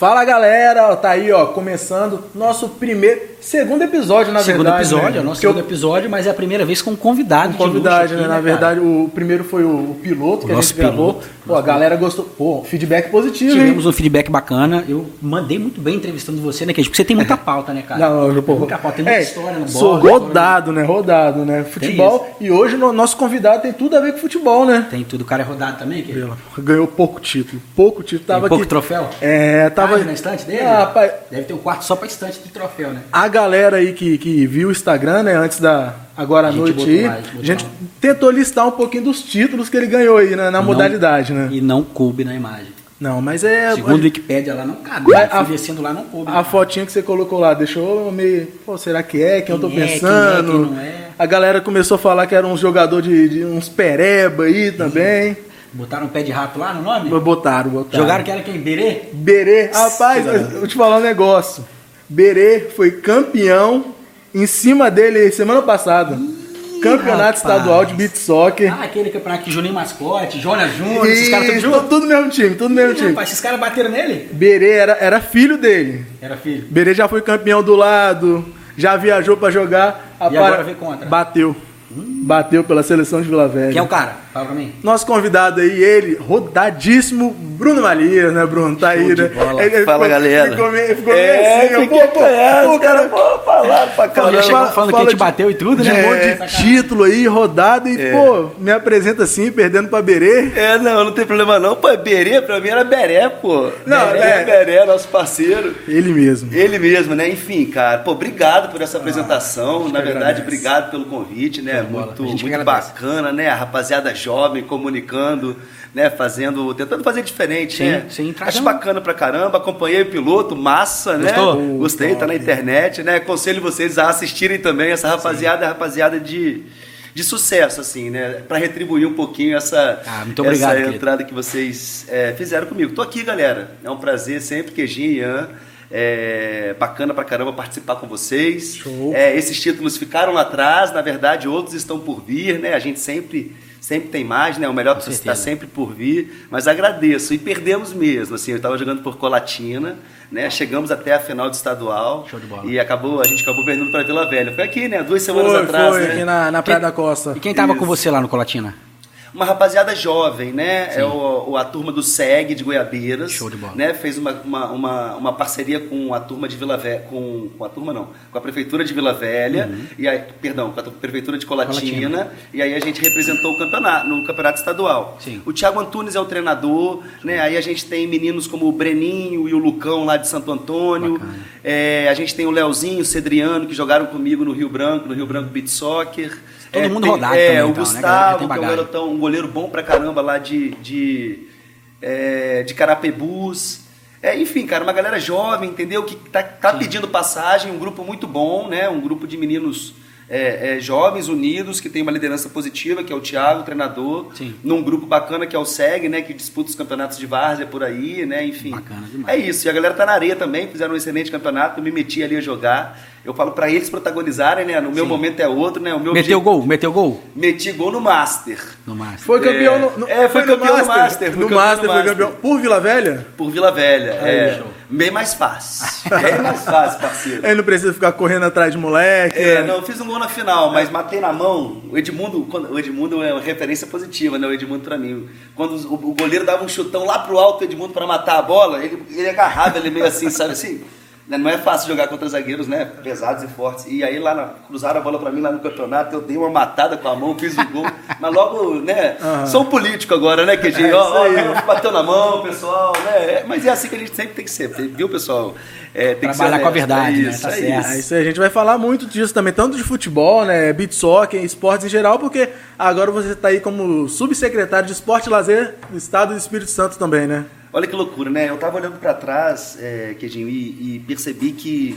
Fala galera, tá aí ó, começando nosso primeiro, segundo episódio na segundo verdade. episódio, né? é o nosso segundo episódio, mas é a primeira vez com um convidado. o convidado, né? aqui, Na cara? verdade, o primeiro foi o, o piloto que O a nosso gente gravou. piloto, Pô, a galera gostou. Pô, feedback positivo, hein? Tivemos um feedback bacana. Eu mandei muito bem entrevistando você, né, Keiji? Porque você tem muita pauta, né, cara? Não, eu, pô, Tem muita pauta, tem muita é, história no Sou bola, rodado, né? Rodado, né? Futebol. E hoje no nosso convidado tem tudo a ver com futebol, né? Tem tudo. O cara é rodado também, Keiji? Ganhou pouco título. Pouco título. Tava pouco aqui. troféu? É, tava. Na estante dele? Ah, rapaz, Deve ter um quarto só pra estante de troféu, né? a galera aí que, que viu o Instagram, né, antes da agora à noite aí, lá, a gente lá. tentou listar um pouquinho dos títulos que ele ganhou aí né, na Não- modalidade, né? E não coube na imagem. Não, mas é Segundo o Wikipedia lá não cabe. Né? a- descendo lá não coube. a fotinha que você colocou lá deixou meio, pô, será que é? Quem eu tô Quem é, pensando? quem é, quem não é? A galera começou a falar que era um jogador de, de uns pereba aí também. Botaram um pé de rato lá no nome? Botaram, botaram. Jogaram que era quem? Berê? Berê, rapaz, eu vou te falar um negócio. Berê foi campeão em cima dele semana passada. Campeonato rapaz. estadual de beat soccer. Ah, aquele campeonato que Juninho Mascote, Jonas Júnior, esses caras tudo tudo, junto. tudo mesmo time, tudo mesmo Ih, time. Rapaz, esses caras bateram nele? Berê era, era filho dele. Era filho. Berê já foi campeão do lado, já viajou pra jogar. E agora veio contra? Bateu. Bateu pela seleção de Vila Velha. Quem é o cara? Fala pra mim. Nosso convidado aí, ele, rodadíssimo, Bruno Maria, né, Bruno? Tá aí, né? bola. Ele- ele Fala, ficou- galera. Ficou meio, ficou É, meio assim, eu, fiquei pô, pô, pô, os caras pô, falaram pra caramba. chegou falando que fala a gente de- bateu e tudo, né? É, Um monte de título aí, rodado, e, pô, me apresenta assim, perdendo pra Berê. É, não, não tem problema não. Pô, Berê, pra mim era Beré, pô. Não, Beré, é. Beré, nosso parceiro. Ele mesmo. Ele mesmo, né? Enfim, cara, pô, obrigado por essa apresentação. Na verdade, agradece. obrigado pelo convite, né? Bola. Muito, muito bacana, né? A rapaziada jovem comunicando, né? Fazendo, tentando fazer diferente, Sim, né? sim, Acho bacana pra caramba. Acompanhei o piloto, massa, né? Gostou? Gostei, tá na internet, né? Aconselho vocês a assistirem também. Essa rapaziada é rapaziada de, de sucesso, assim, né? Pra retribuir um pouquinho essa, Ah, muito obrigado, essa querido. entrada que vocês é, fizeram comigo. Tô aqui, galera. É um prazer sempre, Queijinho e Ian. É bacana pra caramba participar com vocês. Show. É, esses títulos ficaram lá atrás, na verdade, outros estão por vir, né? A gente sempre, sempre tem mais, né? O melhor está sempre por vir. Mas agradeço. E perdemos mesmo. Assim, eu estava jogando por Colatina, né? Chegamos até a final do estadual. Show de bola. E acabou, a gente acabou perdendo para Vila Velha. Foi aqui, né? Duas semanas Foi, atrás, foi, né? aqui na, na Praia da Costa. E quem tava Isso. com você lá no Colatina? Uma rapaziada jovem, né? É o, o- a turma do SEG de Goiabeiras. Show de bola. Né? Fez uma, uma, uma, uma parceria com a turma de Vila Velha. Com, com a turma não, com a prefeitura de Vila Velha. Uhum. E aí, perdão, com a prefeitura de Colatina, Colatina. E aí a gente representou o campeonato, no campeonato estadual. Sim. O Thiago Antunes é o treinador, né? Aí a gente tem meninos como o Breninho e o Lucão lá de Santo Antônio. É, a gente tem o Leozinho, o Cedriano, que jogaram comigo no Rio Branco, no Rio Branco Beat Soccer. Todo É, mundo tem- rodado É, também, o então, né? Gustavo, Galera que é um garotão, um goleiro bom pra caramba lá de, de, é, de Carapebus. É, enfim, cara, uma galera jovem, entendeu? Que tá, tá pedindo passagem, um grupo muito bom, né? Um grupo de meninos é, é, jovens, unidos, que tem uma liderança positiva, que é o Thiago, o treinador. Sim. Num grupo bacana que é o SEG, né? Que disputa os campeonatos de várzea por aí, né? Enfim. Bacana demais. É isso. E a galera tá na areia também, fizeram um excelente campeonato, eu me meti ali a jogar. Eu falo pra eles protagonizarem, né? No meu momento é outro, né? O meu Meteu objetivo- gol? Meteu gol? Meti gol no Master. No máximo. Foi campeão no, no- É, foi campeão no Master, foi No Master, no foi Master. campeão. Por Vila Velha? Por Vila Velha. é. show. Bem mais fácil. Bem mais fácil, parceiro. Ele não precisa ficar correndo atrás de moleque. É, né? não, eu fiz um gol na final, mas matei na mão. O Edmundo, quando- o Edmundo é uma referência positiva, né? O Edmundo pra mim. Quando o, o goleiro dava um chutão lá pro alto, o Edmundo pra matar a bola, ele, ele agarrava ele meio assim, sabe assim? Né, Não é fácil jogar contra zagueiros, né? Pesados e fortes. E aí lá na, cruzaram a bola pra mim lá no campeonato, eu dei uma matada com a mão, fiz o gol. Mas logo, né? Sou um político agora, né, QG? É, ó, ó, né, bateu na mão, pessoal, né? É, Mas é assim que a gente sempre tem que ser, viu, pessoal? É, tem que ser Trabalhar com a honesto, verdade, é né? isso, Tá é certo. isso. É isso aí, a gente vai falar muito disso também, tanto de futebol, né, beat soccer, esportes em geral, porque agora você está aí como subsecretário de Esporte e Lazer do Estado do Espírito Santo também, né? Olha que loucura, né? Eu tava olhando para trás, é, Queijinho, e, e percebi que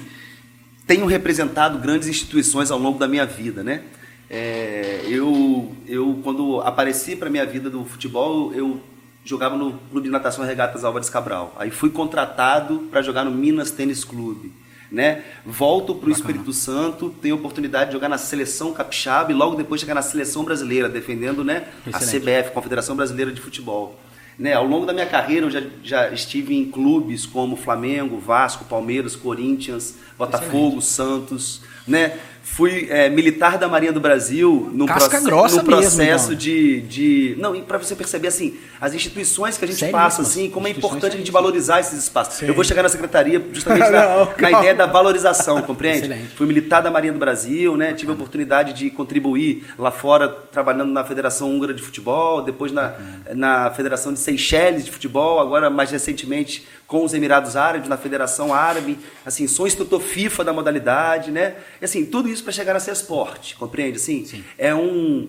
tenho representado grandes instituições ao longo da minha vida, né? É, eu, eu, quando apareci para minha vida do futebol, eu jogava no Clube de Natação Regatas Álvares Cabral. Aí fui contratado para jogar no Minas Tênis Clube. Né? Volto para o Espírito Santo, tenho a oportunidade de jogar na seleção capixaba e logo depois chegar na seleção brasileira, defendendo né, a. CBF, Confederação Brasileira de Futebol. Né? Ao longo da minha carreira, eu já, já estive em clubes como Flamengo, Vasco, Palmeiras, Corinthians, Botafogo, Santos, né? Fui é, militar da Marinha do Brasil no, Casca grossa no processo mesmo, então. de, de. Não, para você perceber assim, as instituições que a gente Sério passa, mesmo? assim, como é importante a gente valorizar esses espaços. Eu vou chegar na secretaria justamente na, Não, na ideia da valorização, compreende? Excelente. Fui militar da Marinha do Brasil, né? Tive a oportunidade de contribuir lá fora, trabalhando na Federação Húngara de Futebol, depois na, na Federação de Seychelles de Futebol, agora mais recentemente com os Emirados Árabes, na Federação Árabe. Assim, sou instrutor FIFA da modalidade, né? E assim, tudo isso para chegar a ser esporte, compreende? Assim, é um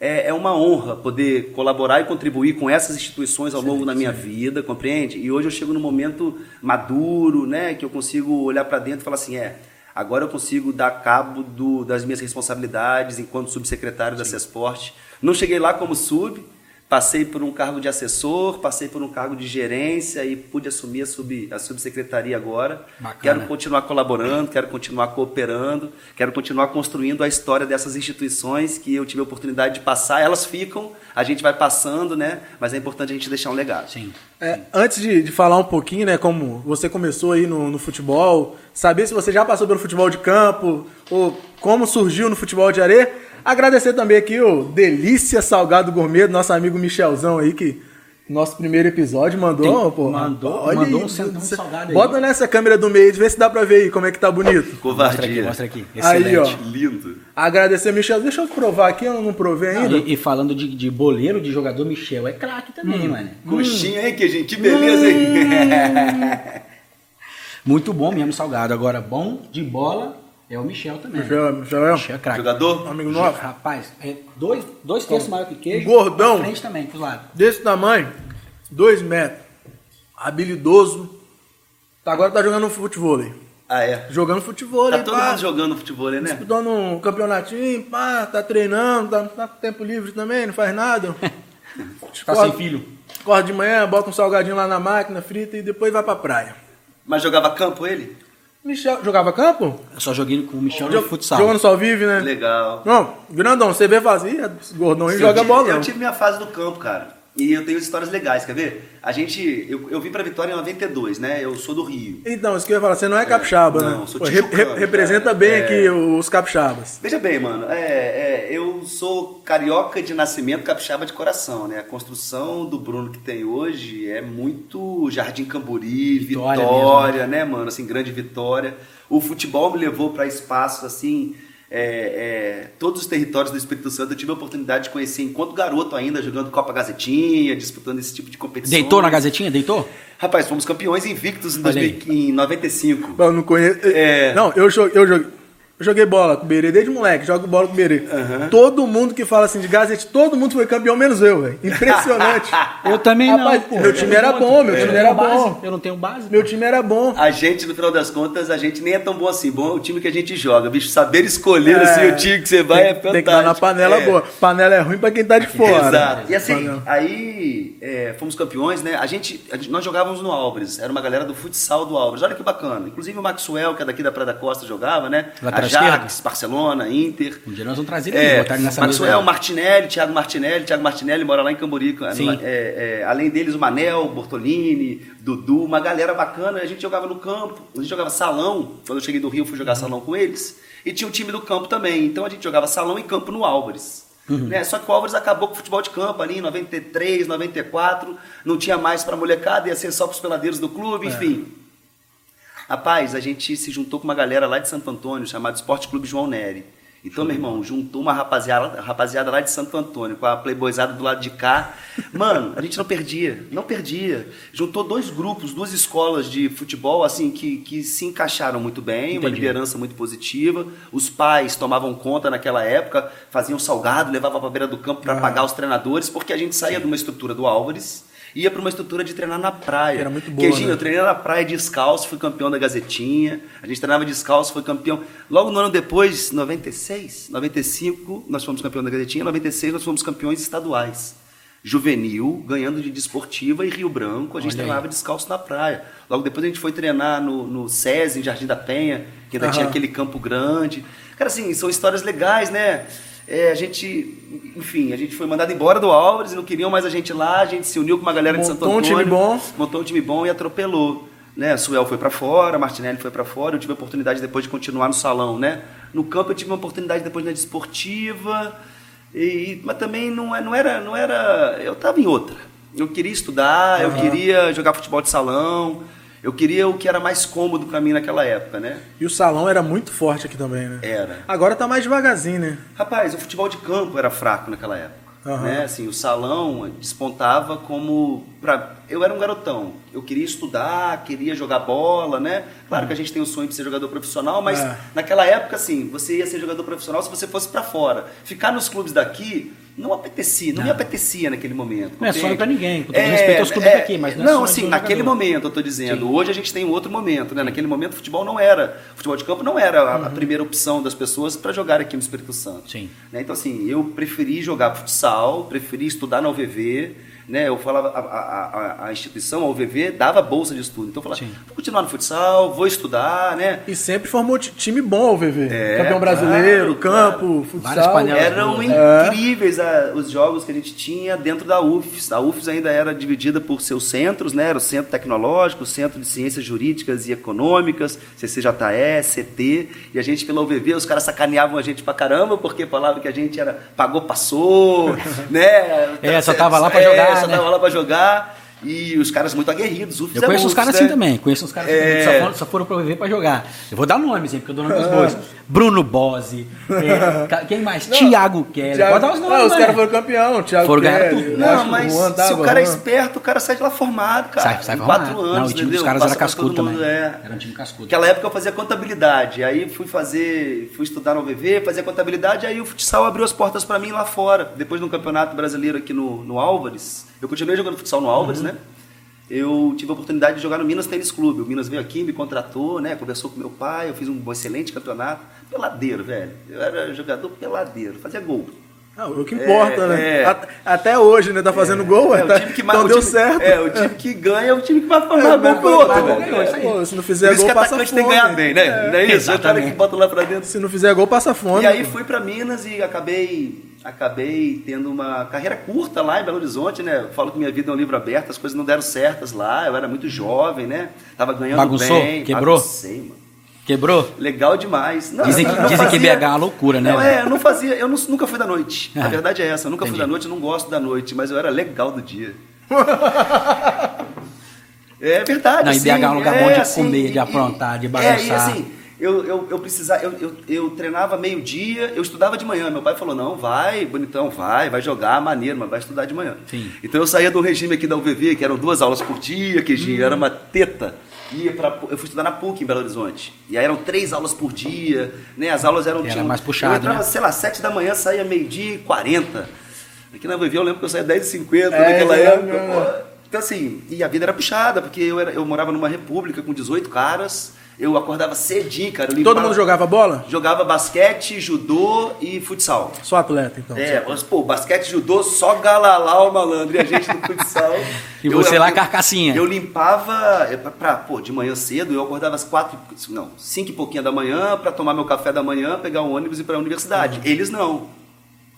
é, é uma honra poder colaborar e contribuir com essas instituições ao longo da minha vida, compreende? E hoje eu chego num momento maduro, né, que eu consigo olhar para dentro e falar assim, é, agora eu consigo dar cabo do, das minhas responsabilidades enquanto subsecretário da CESPORT. Não cheguei lá como sub, passei por um cargo de assessor, passei por um cargo de gerência e pude assumir a, sub, a subsecretaria agora. Bacana. Quero continuar colaborando, quero continuar cooperando, quero continuar construindo a história dessas instituições que eu tive a oportunidade de passar. Elas ficam, a gente vai passando, né? Mas é importante a gente deixar um legado. Sim. É, antes de, de falar um pouquinho, né, como você começou aí no, no futebol, saber se você já passou pelo futebol de campo, ou como surgiu no futebol de areia, agradecer também aqui o Delícia Salgado Gourmet, do nosso amigo Michelzão aí, que nosso primeiro episódio mandou, Tem- pô. mandou- olha mandou aí, um centão cê- salgado aí. Bota nessa câmera do meio, vê se dá pra ver aí como é que tá bonito. Mostra aqui, Covardia. mostra aqui. Aí, Excelente. ó. Lindo. Agradecer, Michel. Deixa eu provar aqui, eu não provei ainda. E, e falando de, de boleiro, de jogador, Michel é craque também, Hum. mano. Coxinha, hein, que gente? Que beleza, hein? Muito bom mesmo, salgado. Agora, bom de bola é o Michel também. Michel, Michel é Michel é craque. Jogador? amigo nosso. Rapaz, é dois, dois terços maior que queijo. Gordão. frente também, pros lados. desse tamanho, dois metros, habilidoso. Tá, agora tá jogando futebol. Ah, é. Jogando futebol, Tá todo mundo jogando futebol, né? Disputando um campeonatinho, pá, tá treinando, tá, tá com tempo livre também, não faz nada. Tá sem filho. Acorda de manhã, bota um salgadinho lá na máquina, frita e depois vai pra praia. Mas jogava campo ele? Michel, jogava campo? Eu só joguei com o Michel no futsal. Jogando só vive, né? Legal. Não, grandão, você vê vazio, esse gordão aí Eu joga tive- bola. Eu tive minha fase do campo, cara. E eu tenho histórias legais, quer ver? A gente, eu, eu vim pra Vitória em 92, né? Eu sou do Rio. Então, isso que eu ia falar, você não é capixaba, não, né? sou Pô, re- representa cara. bem É. aqui os capixabas. Veja bem, mano, é, é, eu sou carioca de nascimento, capixaba de coração, né? A construção do Bruno que tem hoje é muito Jardim Camburi, Vitória Vitória, né, mano? Assim, grande vitória. O futebol me levou para espaços assim. É, é, todos os territórios do Espírito Santo eu tive a oportunidade de conhecer enquanto garoto ainda, jogando Copa Gazetinha, disputando esse tipo de competição. Deitou na gazetinha? Deitou? Rapaz, fomos campeões invictos em, Olha aí. 2000, em 95. Eu não conheço. É. Não, eu joguei, eu joguei. Eu joguei bola com o Berê desde moleque, jogo bola com o Berê. Aham. Todo mundo que fala assim de Gazete, todo mundo foi campeão, menos eu, velho. Impressionante. Eu também Rapaz, não. pô. meu time era bom, meu Eu time era bom. Eu não tenho base. Meu time era bom. A gente, no final das contas, a gente nem é tão bom assim. Bom é o time que a gente joga, bicho. Saber escolher É, assim, o time que você vai é fantástico. Tem que dar na panela É. boa. Panela é ruim pra quem tá de fora. Exato. E assim, Panela. aí é, fomos campeões, né? A gente, a gente- nós jogávamos no Álvares. Era uma galera do futsal do Álvares. Olha que bacana. Inclusive o Maxwell, que é daqui da Praia da Costa, jogava, né? Lateral Ajax, Barcelona, Inter. Um dia nós vamos trazer ele, É, botar ele nessa Maxwell, mesa. Martinelli, Thiago Martinelli, Thiago Martinelli mora lá em Camboriú. Sim. É, é, além deles, o Manel, Bortolini, Dudu, uma galera bacana. A gente jogava no campo, a gente jogava salão. Quando eu cheguei do Rio, fui jogar salão com eles. E tinha o time do campo também. Então a gente jogava salão e campo no Álvares. Né? Só que o Álvares acabou com o futebol de campo ali em 93, 94. Não tinha mais para molecada, ia ser só para os peladeiros do clube, enfim. Rapaz, a gente se juntou com uma galera lá de Santo Antônio, chamado Esporte Clube João Nery. Então, meu irmão, juntou uma rapaziada, rapaziada lá de Santo Antônio, com a playboyzada do lado de cá. Mano, a gente não perdia, não perdia. Juntou dois grupos, duas escolas de futebol, assim, que, que se encaixaram muito bem, uma Entendi. liderança muito positiva. Os pais tomavam conta naquela época, faziam salgado, levavam pra beira do campo para pagar os treinadores, porque a gente saía de uma estrutura do Álvares, ia para uma estrutura de treinar na praia. Era muito boa, Queijinho, né? eu treinei na praia descalço, fui campeão da Gazetinha. A gente treinava descalço, foi campeão. Logo no ano depois, 96, 95, nós fomos campeão da Gazetinha. 96, nós fomos campeões estaduais. Juvenil, ganhando de desportiva e Rio Branco, a gente Olha aí. treinava descalço na praia. Logo depois a gente foi treinar no, no SESI, em Jardim da Penha, que ainda Aham. tinha aquele campo grande. Cara, assim, são histórias legais, né? É, a gente, enfim, a gente foi mandado embora do Álvares, não queriam mais a gente lá, a gente se uniu com uma galera de Santo Montou um Antônio. time bom. Montou um time bom e atropelou. Né? Suel foi para fora, Martinelli foi para fora, eu tive a oportunidade depois de continuar no salão, né? No campo eu tive uma oportunidade depois na desportiva, e, mas também não, é- não era, não era, eu estava em outra. Eu queria estudar, eu queria jogar futebol de salão, eu queria o que era mais cômodo para mim naquela época, né? E o salão era muito forte aqui também, né? Era. Agora tá mais devagarzinho, né? Rapaz, o futebol de campo era fraco naquela época. Aham. Né? Assim, o salão despontava como. Pra... Eu era um garotão. Eu queria estudar, queria jogar bola, né? Claro que a gente tem o sonho de ser jogador profissional, mas É. naquela época, assim, você ia ser jogador profissional se você fosse para fora. Ficar nos clubes daqui não apetecia, não, me apetecia naquele momento. Não é sonho pra ninguém, com todo respeito aos clubes daqui, mas não é sonho assim, naquele jogador. momento eu tô dizendo. Hoje a gente tem um outro momento, né? Naquele momento o futebol não era, o futebol de campo não era a, a primeira opção das pessoas para jogar aqui no Espírito Santo. Sim. Né? Então, assim, eu preferi jogar futsal, preferi estudar na UVV, né? Eu falava, a, a, a- a instituição, a UVV, dava bolsa de estudo. Então, eu falava, Sim. vou continuar no futsal, vou estudar, né? E sempre formou ti- time bom o VV. É, Campeão brasileiro, claro, campo, Várias futsal. Eram É. incríveis ah, os jogos que a gente tinha dentro da UFES. A UFES ainda era dividida por seus centros, né? Era o Centro Tecnológico, o Centro de Ciências Jurídicas e Econômicas, CCJE, CT. E a gente, pela UVV, os caras sacaneavam a gente pra caramba, porque falavam que a gente era pagou, passou, né? É, só tava lá pra É, jogar, só tava lá pra jogar. E os caras muito aguerridos. Eu é conheço uns UFES, caras né? assim também, conheço uns caras assim É. que só foram, só foram pra viver pra jogar. Eu vou dar nomes, hein, porque eu dou nome dos bois. Bruno Bose, é, quem mais? Tiago Keller. Thiago- Pode dar os nomes, Ah, os né? caras foram campeão. Thiago Foram Kelly, tudo. Não, mas se o cara é esperto, o cara sai de lá formado, cara. Sai, sai formado. quatro anos, Não, o time entendeu? dos caras Passa era cascudo mundo, também. é. Era um time cascudo. Naquela época eu fazia contabilidade, aí fui fazer, fui estudar no UVV, fazia contabilidade, aí o futsal abriu as portas pra mim lá fora. Depois de um campeonato brasileiro aqui no, no Álvares, eu continuei jogando futsal no Álvares, Uhum. né? Eu tive a oportunidade de jogar no Minas Tênis Clube. O Minas veio aqui, me contratou, né? Conversou com meu pai, eu fiz um excelente campeonato. Peladeiro, velho. Eu era jogador peladeiro, fazia gol. Não, o que importa, É, né? é. At- Até hoje, né? Tá fazendo gol, É, tá- que então deu time- certo. É, o time que ganha é o time que vai formar É, gol pro outro, velho. vai- É se não fizer gol, passa atacante tem que fome. ganhar bem, né? Não é isso? É o cara exatamente. que bota lá pra dentro. Se não fizer gol, passa fome. E aí fui pra Minas e acabei acabei tendo uma carreira curta lá em Belo Horizonte, né? Eu falo que minha vida é um livro aberto, as coisas não deram certas lá, eu era muito jovem, né? Tava ganhando Bagunçou? bem. Quebrou? Baguncei, mano. Quebrou? Legal demais. Não, Dizem que- não dizem que fazia- BH é uma loucura, né, Não, é, eu não fazia, eu não- nunca fui da noite. A verdade é essa, eu nunca fui entendi. da noite, eu não gosto da noite, mas eu era legal do dia. É verdade. Não, e assim, BH é um lugar bom de assim, comer, de aprontar, de É, e bagunçar. assim, eu, eu, eu precisava, eu, eu, eu treinava meio-dia, eu estudava de manhã. Meu pai falou: não, vai, bonitão, vai, vai jogar, maneiro, mas vai estudar de manhã. Sim. Então eu saía do regime aqui da UVV, que eram duas aulas por dia, que Hum. era uma teta. Ia pra, eu fui estudar na PUC em Belo Horizonte. E aí eram três aulas por dia, né? As aulas eram Era tinham- mais puxado, Eu entrava, né? sei lá, sete da manhã, saía meio-dia e quarenta. Aqui na UVV eu lembro que eu saía 10h50 É, naquela é, época. é. Então, assim, e a vida era puxada, porque eu, era, eu morava numa república com 18 caras, eu acordava cedinho, cara. eu Todo mundo jogava bola? Jogava basquete, judô e futsal. Só atleta, então. É, mas, pô, basquete, judô, só galalau, malandro, e a gente no futsal. E você lá, carcassinha. Eu limpava, é, pra, pra- pô, de manhã cedo, eu acordava às quatro, não, cinco e pouquinho da manhã pra tomar meu café da manhã, pegar um ônibus e ir pra universidade. Eles não.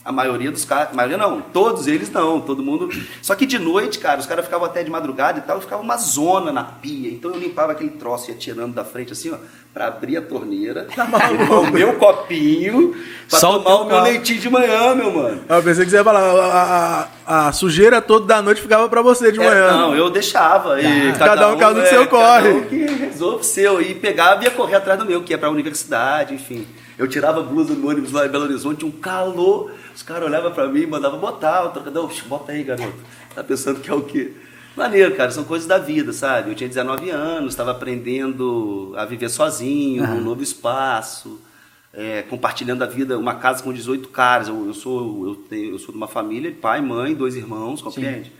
A maioria dos caras, a maioria não, todos eles não, todo mundo. Só que de noite, cara, os caras ficavam até de madrugada e tal, e ficava uma zona na pia. Então eu limpava aquele troço, ia tirando da frente assim, ó, pra abrir a torneira, tomar o meu copinho, pra Só o tomar o meu leitinho de manhã, meu mano. Eu pensei que você ia falar, a, a- a sujeira toda da noite ficava pra você de É, manhã. não, eu deixava. E Cada um cada um do seu Cada corre. um que resolve o seu. E pegava e ia correr atrás do meu, que ia pra universidade, enfim. Eu tirava a blusa no ônibus lá em Belo Horizonte, um calor. Os caras olhavam pra mim e mandavam botar. O trocador, "Oxe, bota aí, garoto. Tá pensando que é o quê? Maneiro, cara, são coisas da vida, sabe? Eu tinha 19 anos, estava aprendendo a viver sozinho, num novo espaço, é, compartilhando a vida, uma casa com 18 caras. Eu, eu sou, eu, tenho, eu sou de uma família, pai, mãe, dois irmãos, compreende?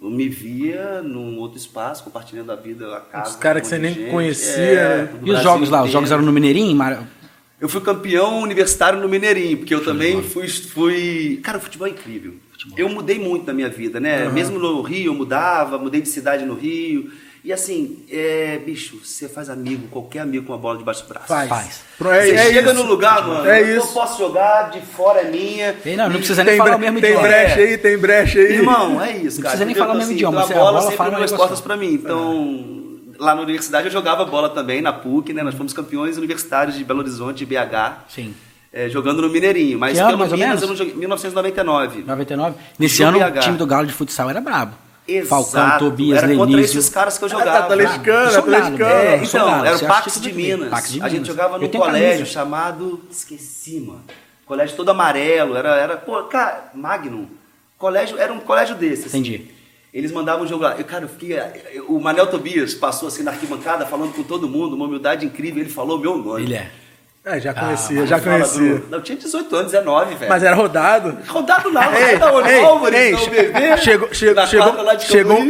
Eu me via num outro espaço, compartilhando a vida, a casa. Os caras que você nem gente. conhecia, É, né? E os jogos lá? Os jogos eram no Mineirinho? Mar- Eu fui campeão universitário no Mineirinho, porque eu também fui, fui. Cara, o futebol é incrível. Eu mudei muito na minha vida, né? Mesmo no Rio, eu mudava, mudei de cidade no Rio. E assim, é, bicho, você faz amigo, qualquer amigo com a bola debaixo do braço. Faz. Faz. Pro- É, Você é chega isso. no lugar, mano, É eu isso. posso jogar, de fora é minha. Ei, não, não precisa nem Tem, falar o mesmo tem idioma. brecha aí, tem brecha aí. Irmão, é isso, cara. precisa nem falar o mesmo Então, idioma, Então, a bola bola, sempre fala um abriu as negócio. portas pra mim. Então, lá na universidade eu jogava bola também, na PUC, né? Nós fomos campeões universitários de Belo Horizonte, de BH. Sim. é, jogando no Mineirinho. Mas Que ano, pelo mais ou Minas menos? eu não joguei. 1999. 99. Nesse ano, BH. o time do Galo de futsal era brabo. Exato. Falcão, Tobias, Era contra Lenísio. esses caras que eu Ah, jogava. atleticano, Eu sou galo, atleticano. É, Eu sou então, era o Pax de. Minas. Pax de A gente Minas. jogava num colégio camisa. chamado. Esqueci, mano. Colégio todo amarelo. Era, era pô, cara, Magnum. Colégio, era um colégio desse. assim. Entendi. Eles mandavam o jogo lá. Eu, cara, eu fiquei. O Manel Tobias passou assim na arquibancada falando com todo mundo, uma humildade incrível. Ele falou meu nome. Ele é. É, já Ah, conhecia, Ele já conhecia. do- Não, eu tinha 18 anos, 19, velho. Mas era rodado. Rodado nada, Ei, da onde? ei, Álvares, ei, não, bebê. chegou, chegou,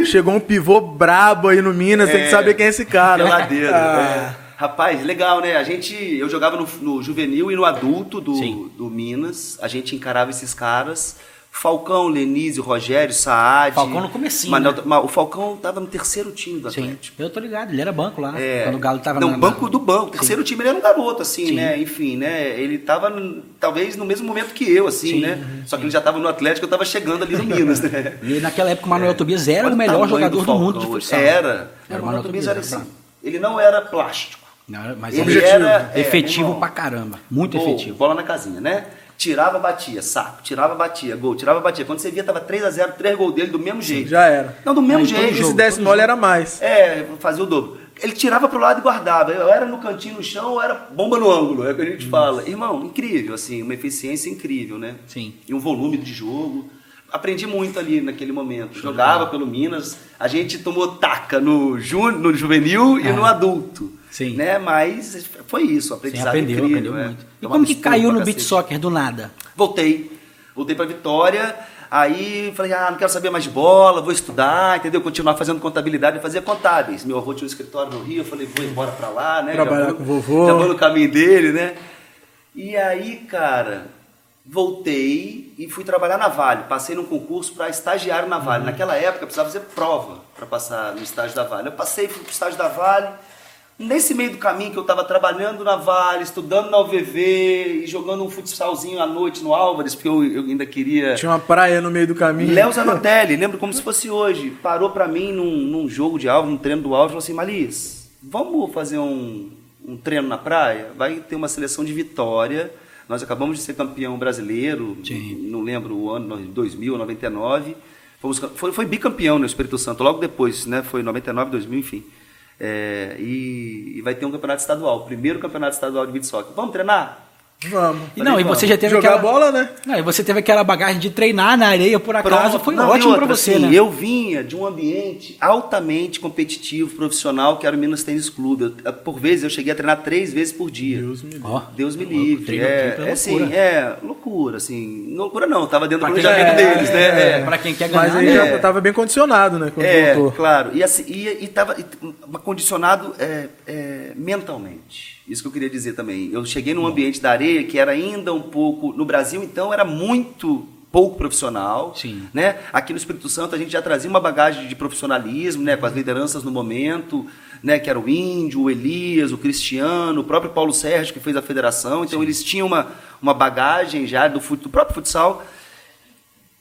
chegou, um pivô brabo aí no Minas, tem que É, saber quem é esse cara. Peladeiro. Ah, é. Rapaz, legal, né? A gente, eu jogava no, no juvenil e no adulto do, Sim. do Minas. A gente encarava esses caras. Falcão, Lenísio, Rogério, Saad. Falcão no comecinho, Manel- né? o Falcão tava no terceiro time do Sim. Atlético. Eu tô ligado, ele era banco lá. É. Quando o Galo tava Não, na- banco do banco. Terceiro time ele era um garoto, assim, Sim. né? Enfim, né? Ele tava n- talvez no mesmo momento que eu, assim, Sim, né? Só que ele já tava no Atlético, eu tava chegando ali no Minas, né? E naquela época o Manuel Tobias era o melhor jogador do, Falcão mundo de futsal. Era. Era Era o Manuel Tobias era assim. Ele não era plástico. Não, mas Ele objetivo, era- é, efetivo pra caramba. Muito efetivo. Bola na casinha, né? Tirava, batia, saco. Tirava, batia, gol. Tirava, batia. Quando você via, tava 3x0, 3 gols dele do mesmo jeito. já era. Não, do mesmo Mas jeito. Jogo, se desse mole era mais. É, fazia o dobro. Ele tirava pro lado e guardava. Eu era no cantinho, no chão, ou era bomba no ângulo. É o que a gente fala. Irmão, incrível, assim. Uma eficiência incrível, né? Sim. E um volume de jogo. Aprendi muito ali naquele momento. Jogava pelo Minas. A gente tomou taca no, ju, no juvenil e Ah. no adulto. Sim. Né? Mas foi isso. Sim, Aprendizado aprendeu, incrível. aprendeu é. muito. E Tomava como que caiu no beat soccer do nada? Voltei. Voltei pra Vitória. Aí falei, ah, não quero saber mais de bola, vou estudar, entendeu? Continuar fazendo contabilidade, fazia contábeis. Meu avô tinha um escritório no Rio, eu falei, vou embora pra lá, né? Trabalhar vou- com o vovô. Já vou no caminho dele, né? E aí, cara, voltei e fui trabalhar na Vale. Passei num concurso para estagiário na Uhum. Vale. Naquela época precisava fazer prova para passar no estágio da Vale. Eu passei, fui pro estágio da Vale. Nesse meio do caminho que eu estava trabalhando na Vale, estudando na UVV e jogando um futsalzinho à noite no Álvares, porque eu, eu ainda queria. Tinha uma praia no meio do caminho. Léo Zanotelli, lembro como se fosse hoje, parou pra mim num, num jogo de alvo, num treino do alvo, e falou assim, Malis, vamos fazer um, um treino na praia? Vai ter uma seleção de vitória, nós acabamos de ser campeão brasileiro, Sim. não lembro o ano, 2000, 99, Fomos, foi, foi bicampeão no Espírito Santo, logo depois, né? Foi 99, 2000, enfim. É, e, e vai ter um campeonato estadual, primeiro campeonato estadual de beat soccer. Vamos treinar? Vamos. E não, e você já teve Jogar aquela... bola, né? Não, e você teve aquela bagagem de treinar na areia por acaso, Pronto. foi Não, ótimo pra você, assim, né? Eu vinha de um ambiente altamente competitivo, profissional, que era o Minas Tênis Clube. Eu, por vezes eu cheguei a treinar três vezes por dia. Deus me livre. Ó, Deus me livre. É, triplo é assim, loucura. é loucura, assim. Loucura não, tava dentro do Pra planejamento é, deles, né? é, É. Pra quem quer ganhar, Mas aí né? já É. tava bem condicionado, né? Quando É, voltou. claro. E, assim, e, e tava e, condicionado é, é, mentalmente. Isso que eu queria dizer também. Eu cheguei num ambiente da areia que era ainda um pouco. No Brasil, então, era muito pouco profissional. Sim. Né? Aqui no Espírito Santo a gente já trazia uma bagagem de profissionalismo, né? com as lideranças no momento, né? que era o Índio, o Elias, o Cristiano, o próprio Paulo Sérgio, que fez a federação. Então eles tinham uma, uma bagagem já do, do próprio futsal.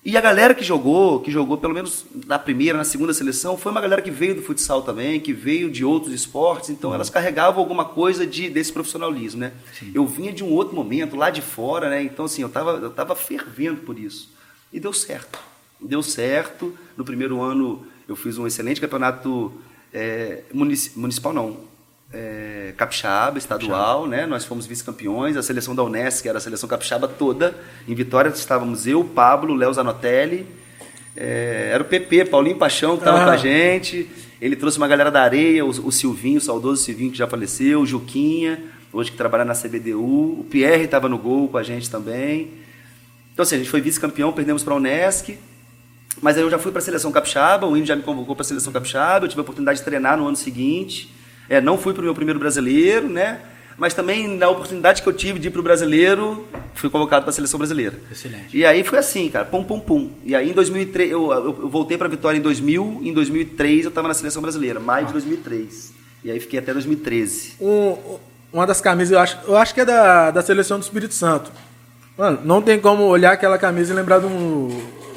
E a galera que jogou, que jogou pelo menos na primeira, na segunda seleção, foi uma galera que veio do futsal também, que veio de outros esportes, então elas carregavam alguma coisa de, desse profissionalismo, né? Eu vinha de um outro momento, lá de fora, né? Então, assim, eu estava eu tava fervendo por isso. E deu certo. Deu certo. No primeiro ano, eu fiz um excelente campeonato é, munici- municipal, não. É, capixaba, estadual, né? Nós fomos vice-campeões, a seleção da Unesco, que era a seleção capixaba toda. Em Vitória estávamos eu, Pablo, Léo Zanotelli, é, era o PP, Paulinho Paixão, que estava Ah. com a gente. Ele trouxe uma galera da areia, o, o Silvinho, o saudoso Silvinho, que já faleceu, o Juquinha, hoje que trabalha na CBDU. O Pierre estava no gol com a gente também. Então, assim, a gente foi vice-campeão, perdemos para a Unesc. Mas aí eu já fui para a seleção capixaba, o Índio já me convocou para a seleção capixaba, eu tive a oportunidade de treinar no ano seguinte. É, não fui para o meu primeiro brasileiro, né? mas também na oportunidade que eu tive de ir pro brasileiro, fui convocado para a seleção brasileira. Excelente. E aí foi assim, cara, pum, pum, pum. E aí em 2003, eu, eu, voltei para Vitória em 2000, em 2003 eu estava na seleção brasileira, maio de 2003. E aí fiquei até 2013. Um- uma das camisas, eu acho, eu acho que é da, da seleção do Espírito Santo. Mano, não tem como olhar aquela camisa e lembrar do,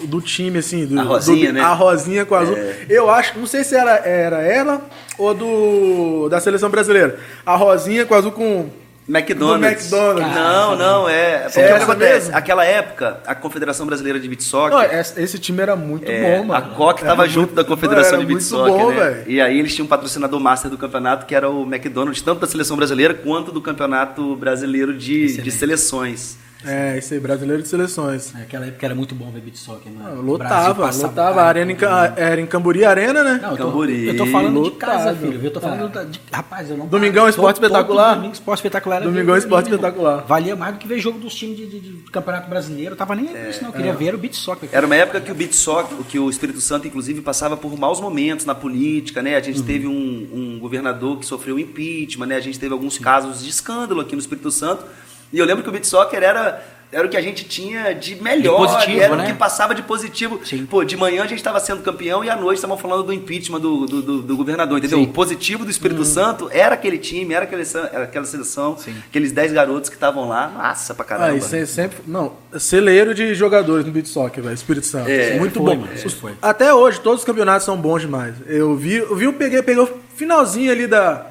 do time, assim. Do, A rosinha, do- né? A rosinha com azul. É. Eu acho, não sei se era, era ela ou do da seleção brasileira. A rosinha com azul com. McDonald's. Do McDonald's. Não, não, é. Porque É o que essa acontece? Aquela época, a Confederação Brasileira de Beach Soccer. Não, esse, time era muito É, bom, mano. a COC Era tava muito- junto da Confederação era de muito Soccer, bom, né? velho. E aí eles tinham um patrocinador master do campeonato, que era o McDonald's, tanto da seleção brasileira quanto do campeonato brasileiro de, de seleções. É, esse aí, brasileiro de seleções. Naquela época era muito bom ver beat soccer, mano. O Brasil Lotava, lotava. A arena em, era em Camburi Arena, né? Não, eu tô, Camburi. eu tô falando de casa, filho. Eu tô falando da- de, rapaz, eu não Domingão, Todo- Esporte todo Espetacular? Domingo, esporte espetacular. era Domingão, ver- Esporte irmão. Espetacular. Valia mais do que ver jogo dos times de, de- de campeonato brasileiro. Eu tava nem aí com isso, não. Eu queria ver o beat soccer. Era uma época que o Beach Soccer, que o Espírito Santo, inclusive, passava por maus momentos na política, né? A gente teve um, um governador que sofreu impeachment, né? A gente teve alguns casos de escândalo aqui no Espírito Santo. E eu lembro que o Beach Soccer era, era o que a gente tinha de melhor, De positivo, era né? o que passava de positivo. Sim. Pô, de manhã a gente estava sendo campeão e à noite estavam falando do impeachment do, do, do- do governador, entendeu? Sim. O positivo do Espírito Santo era aquele time, era aquele, era aquela seleção, aqueles 10 garotos que estavam lá, massa pra caramba. Ah, isso é sempre. Não, celeiro de jogadores no beat soccer, velho. Espírito Santo. É, muito foi, bom. foi. Até hoje, todos os campeonatos são bons demais. Eu vi, eu vi, eu peguei, peguei o finalzinho ali da.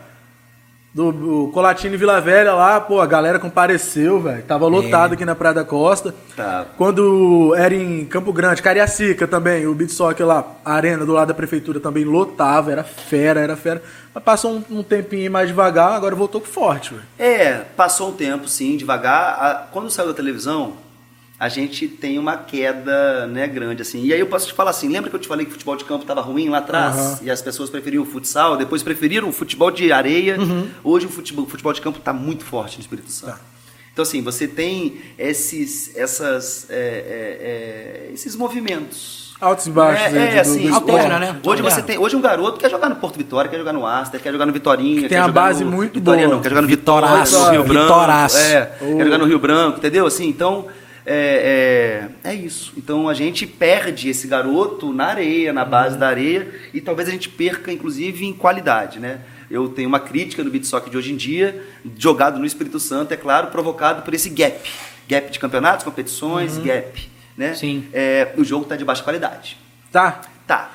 Do, do Colatino e Vila Velha lá, pô, a galera compareceu, velho. Tava lotado aqui na Praia da Costa. Tá. Quando era em Campo Grande, Cariacica também, o Beat Soccer lá, a arena do lado da prefeitura também lotava, era fera, era fera. Mas passou um, um tempinho mais devagar, agora voltou com forte, velho. É, passou um tempo, sim, devagar. A- Quando saiu da televisão, a gente tem uma queda né, grande, assim. E aí eu posso te falar assim, lembra que eu te falei que o futebol de campo estava ruim lá atrás? Aham. E as pessoas preferiam o futsal, depois preferiram o futebol de areia. Uhum. Hoje o futebol, o futebol de campo está muito forte no Espírito Santo. Tá. Então, assim, você tem esses, essas, é, é, é, esses movimentos. Altos e baixos, É, né, é, do- do- assim, do Alterna, esporte. né? Hoje você tem, hoje um garoto quer jogar no Porto Vitória, quer jogar no Aster, quer jogar no Vitorinha, tem quer a jogar base no, muito Vitória, boa. não, quer jogar no Vitoraço, no Rio Branco, Vitoraço. é, Oh. quer jogar no Rio Branco, entendeu? Assim, então é, é, é isso. Então a gente perde esse garoto na areia, na base da areia, e talvez a gente perca, inclusive, em qualidade, né? Eu tenho uma crítica no beat soccer de hoje em dia, jogado no Espírito Santo, é claro, provocado por esse gap. Gap de campeonatos, competições, gap. Né? Sim. É, o jogo está de baixa qualidade. Tá. Tá.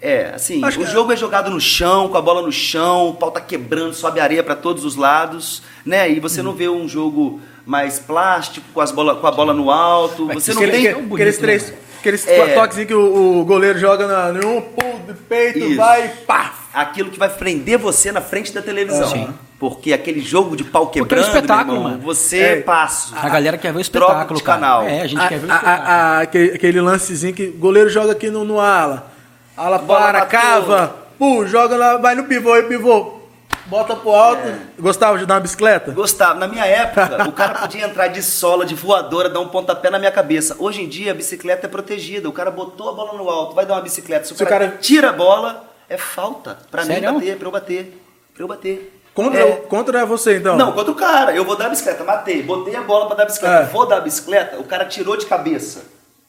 É, assim, Acho o que- jogo é jogado no chão, com a bola no chão, o pau tá quebrando, sobe areia para todos os lados, né? E você não vê um jogo mais plástico, com, as bola, com a bola no alto. Você não tem. aquele- aqueles bonito, três, né, aqueles É. toques que o, o goleiro joga na, no pulo de peito, Isso. vai, pá. Aquilo que vai prender você na frente da televisão. Sim. Porque aquele jogo de pau Porque é um quebrando, espetáculo, irmão, mano. você É. passa. A galera quer ver o espetáculo, de cara. canal. É, a gente A- quer ver o a- espetáculo. a- aquele, lancezinho que o goleiro joga aqui no, no ala. Ala Bola para, na cava, pô, joga lá, vai no pivô, e pivô. Bota pro alto. É. Gostava de dar uma bicicleta? Gostava. Na minha época, o cara podia entrar de sola, de voadora, dar um pontapé na minha cabeça. Hoje em dia, a bicicleta é protegida. O cara botou a bola no alto, vai dar uma bicicleta. Se o Se o cara, cara- tira a bola, é falta. Pra mim Sério? bater, pra eu bater. Pra eu bater. Contra, É. contra você, então. Não, contra o cara. Eu vou dar a bicicleta. Matei. Botei a bola pra dar a bicicleta. É. Vou dar a bicicleta. O cara tirou de cabeça.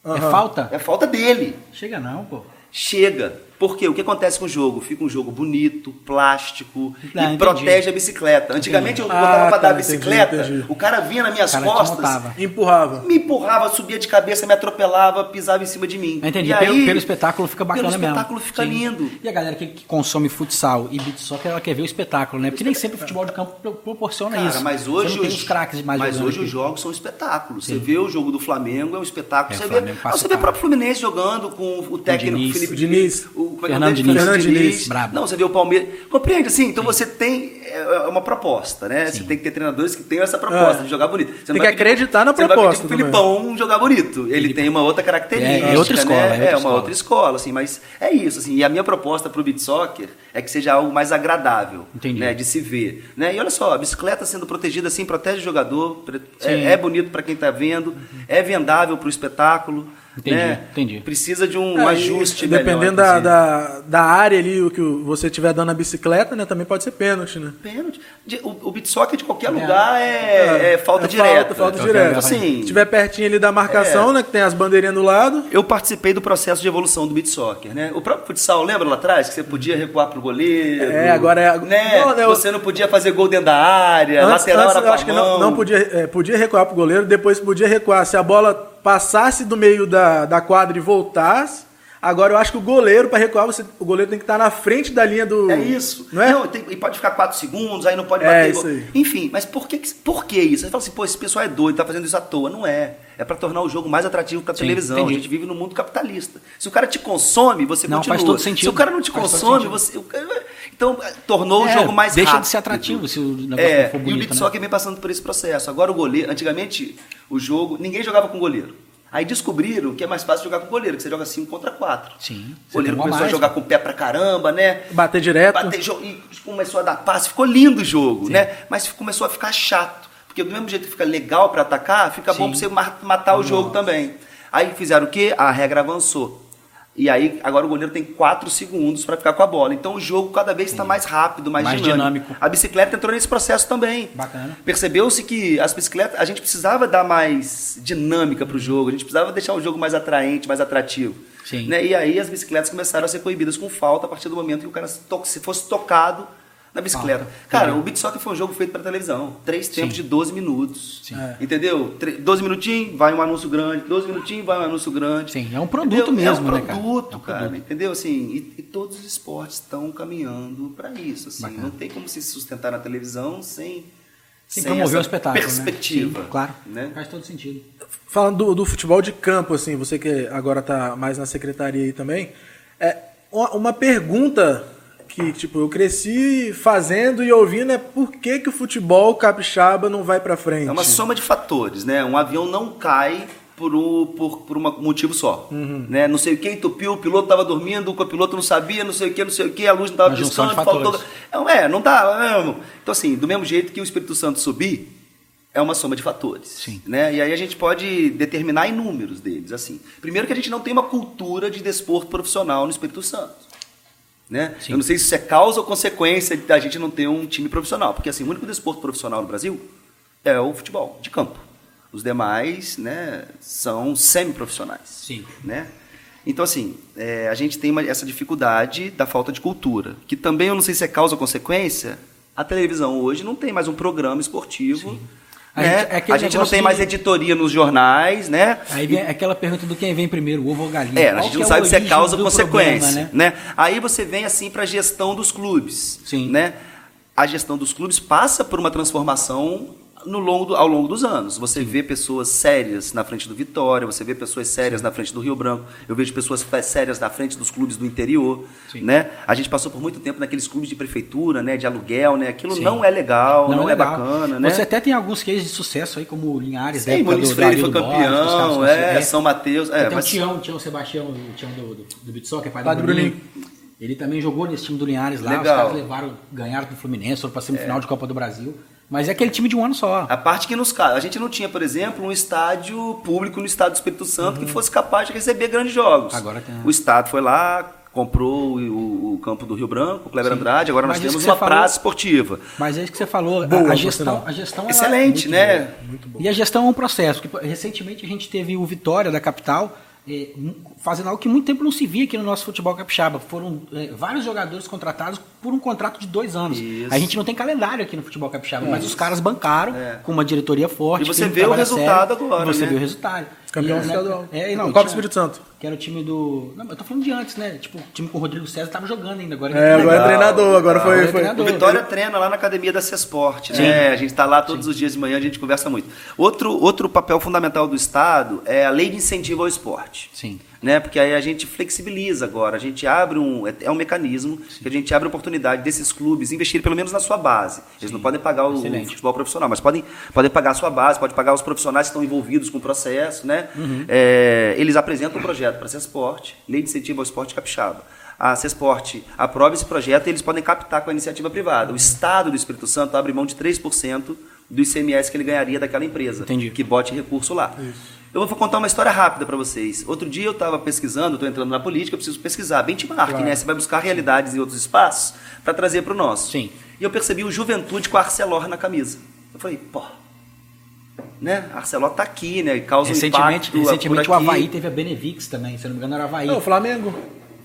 É Aham. falta? É falta dele. Chega não, pô. Chega. Porque o que acontece com o jogo? Fica um jogo bonito, plástico Ah, e entendi. protege a bicicleta. Antigamente eu Ah, botava pra tá, dar a entendi, bicicleta, entendi. o cara vinha nas minhas costas. Empurrava. me empurrava, subia de cabeça, me atropelava, pisava em cima de mim. Entendi. E pelo, aí, pelo espetáculo fica bacana pelo mesmo. espetáculo fica Sim. lindo. E a galera que, que consome futsal e beat soccer, ela quer ver o espetáculo, né? Porque nem sempre o futebol de campo pro- proporciona Cara, isso. mas hoje, os, craques mais mas hoje aqui. os jogos são espetáculos. Você vê o jogo do Flamengo, é um espetáculo. É, você vê, ah, você vê o próprio Fluminense jogando com o técnico Diniz. Felipe O Diniz. O, como é é o Fernando? Diniz. Fernando Diniz. Brabo. Não, você vê o Palmeiras. Compreende assim? Então você tem é, é uma proposta, né? Você tem que ter treinadores que tenham essa proposta É. de jogar bonito. Você Tem que acreditar na você não vai proposta pedir pro Filipão jogar bonito. Ele tem uma outra característica. É, é outra escola, né? é outra É, uma escola. outra escola, assim, mas é isso, assim. E a minha proposta pro beat soccer é que seja algo mais agradável, Entendi. né, de se ver, né? E olha só, a bicicleta sendo protegida assim protege o jogador, Sim. é, é bonito para quem tá vendo, é vendável pro espetáculo, Entendi, né? entendi. Precisa de um É, ajuste e melhor, Dependendo da, inclusive. da, da área ali, o que você estiver dando na bicicleta, né? Também pode ser pênalti, né? Pênalti. O, o beat soccer de qualquer lugar é, é falta É direta. Falta, falta É, direta. é, Assim, Se estiver pertinho ali da marcação, É. né? Que tem as bandeirinhas do lado. Eu participei do processo de evolução do beat soccer, né? O próprio futsal, lembra lá atrás que você podia recuar pro goleiro? É, agora é- Né? Não, Você não podia fazer gol dentro da área, Antes, lateral antes era eu com acho a que não, mão. não podia, é, podia recuar pro goleiro, depois podia recuar. Se a bola passasse do meio da, da quadra e voltasse, agora eu acho que o goleiro, para recuar, você, o goleiro tem que estar na frente da linha do. É isso. Não é? tem- e pode ficar 4 segundos, aí não pode É, bater. isso gol. aí. Enfim, mas por que, por que isso? Você fala assim, pô, esse pessoal é doido, tá fazendo isso à toa. Não é. É para tornar o jogo mais atrativo para televisão. entendi. A gente vive num mundo capitalista. Se o cara te consome, você Não, continua. faz todo sentido. Se o cara não te Faz consome, você. O Então, tornou o É, jogo mais deixa rápido. de ser atrativo se o negócio É, não for e o bonito, beat né? soccer vem passando por esse processo. Agora o goleiro, antigamente o jogo, ninguém jogava com goleiro. Aí descobriram que é mais fácil jogar com goleiro, que você joga 5 contra 4. Sim, O goleiro começou a mais, jogar pô. com o pé pra caramba, né? Bater direto. Bater e começou a dar passe, ficou lindo o jogo, né? Mas começou a ficar chato. Porque do mesmo jeito que fica legal pra atacar, fica bom Sim. pra você ma- matar o jogo também. Aí fizeram o quê? A regra avançou. E aí, agora o goleiro tem 4 segundos pra ficar com a bola. Então o jogo cada vez está mais rápido, mais, Mais dinâmico. dinâmico. A bicicleta entrou nesse processo também. Bacana. Percebeu-se que as bicicletas, a gente precisava dar mais dinâmica para o jogo, a gente precisava deixar o jogo mais atraente, mais atrativo. Sim. Né? E aí as bicicletas começaram a ser coibidas com falta a partir do momento que o cara se fosse tocado na bicicleta. Falta. Cara, o beat soccer foi um jogo feito para televisão. Três tempos Sim. de 12 minutos. Sim. É. Entendeu? Tre- 12 minutinhos, vai um anúncio grande. 12 minutinhos, vai um anúncio grande. Sim, é um produto Entendeu? mesmo, é um né, cara? produto, É um cara. produto. Entendeu? Assim, e, e todos os esportes estão caminhando para isso. Assim. Bacana. Não tem como se sustentar na televisão sem, Sem sem promover essa o espetáculo. perspectiva. Né? Sim, claro. Né? Faz todo sentido. Falando do, do futebol de campo, assim, você que agora tá mais na secretaria aí também, é uma, uma pergunta que, tipo, eu cresci fazendo e ouvindo é por que, que o futebol capixaba não vai pra frente? É uma soma de fatores, né? Um avião não cai por um por, por um motivo só. Uhum. Né? Não sei o que, entupiu, o piloto estava dormindo, o copiloto não sabia, não sei o que, não sei o que, a luz não estava piscando, faltou. fatores. É, é, não dá. é, não. Então, assim, do mesmo jeito que o Espírito Santo subir, é uma soma de fatores. Sim. Né? E aí a gente pode determinar inúmeros deles. assim. Primeiro que a gente não tem uma cultura de desporto profissional no Espírito Santo. Né? Sim. Eu não sei se isso é causa ou consequência da gente não ter um time profissional. Porque assim, o único desporto profissional no Brasil é o futebol de campo. Os demais né, são semiprofissionais. Sim. Né? Então, assim, é, a gente tem uma- essa dificuldade da falta de cultura. Que também eu não sei se é causa ou consequência. A televisão hoje não tem mais um programa esportivo. A né? gente- é aquele a gente não tem mais editoria nos jornais, né? Aí vem aquela pergunta do quem vem primeiro, o ovo ou galinha. É, a Qual gente que não a sabe se é causa ou consequência, problema, né? Aí você vem assim para a gestão dos clubes, Sim. né? A gestão dos clubes passa por uma transformação no longo do- ao longo dos anos. Você vê pessoas sérias na frente do Vitória, você vê pessoas sérias na frente do Rio Branco, eu vejo pessoas sérias na frente dos clubes do interior, Sim. né? A gente passou por muito tempo naqueles clubes de prefeitura, né, de aluguel, né? Aquilo Sim. não é legal, não, é, legal. bacana, né? Você até tem alguns cases de sucesso aí, como o Linhares, Sim, época Muniz do Freire foi Borges, que campeão, conseguiram. é, São Mateus, é, tem mas- o Tião, o Tião Sebastião, o Tião do, do, do Bitsock, é pai, Pai do do Bruninho. Ele também jogou nesse time do Linhares lá, Legal. os caras levaram, ganharam do Fluminense, foram pra semifinal de Copa do Brasil. Mas é aquele time de um ano só. A parte que nos cabe. A gente não tinha, por exemplo, um estádio público no estado do Espírito Santo que fosse capaz de receber grandes jogos. Uhum. Agora tem. O estado foi lá, comprou o, o campo do Rio Branco, o Kleber Sim. Andrade, agora nós Mas isso temos uma falou- praça esportiva. Mas é isso que você falou, a- Boa, a, por gestão, a gestão Excelente, muito né? boa. E a gestão é um processo. Que, recentemente a gente teve o Vitória da capital um- fazendo algo que muito tempo não se via aqui no nosso futebol capixaba. Foram eh, vários jogadores contratados por um contrato de dois anos. Isso. A gente não tem calendário aqui no futebol capixaba, mas os caras bancaram É. com uma diretoria forte. E você vê o resultado sério, agora, Você né? vê o resultado. Campeão E, né, estadual. É, e não, Copa Espírito Santo. Que era o time do. Não, eu tô falando de antes, né? Tipo, o time com o Rodrigo César tava jogando ainda. Agora É, agora é treinador, agora foi. Agora é foi- treinador. O Vitória treina lá na academia da Cesport, né? A gente está lá todos os dias de manhã, a gente conversa muito. Outro, outro papel fundamental do Estado é a lei de incentivo ao esporte. Sim. Né? Porque aí a gente flexibiliza agora, a gente abre um. É é um mecanismo que a gente abre a oportunidade desses clubes investirem pelo menos na sua base. Eles não podem pagar o Excelente. futebol profissional, mas podem, podem pagar a sua base, podem pagar os profissionais que estão envolvidos com o processo. Né? Uhum. É, eles apresentam um projeto para a Cesport, Lei de Incentivo ao Esporte Capixaba. A Cesport aprova esse projeto e eles podem captar com a iniciativa privada. O Estado do Espírito Santo abre mão de 3% do ICMS que ele ganharia daquela empresa Entendi. que bote recurso lá. Eu vou contar uma história rápida para vocês. Outro dia eu estava pesquisando, estou entrando na política, eu preciso pesquisar. Benchmark, Claro. né? Você vai buscar realidades em outros espaços para trazer para o nosso. Sim. E eu percebi o Juventude com a Arcelor na camisa. Eu falei, pô, né? A Arcelor tá aqui, né? E causa um Recentemente, impacto recentemente por o. Havaí teve a Benevix também, se eu não me engano era Havaí. Não, o Flamengo.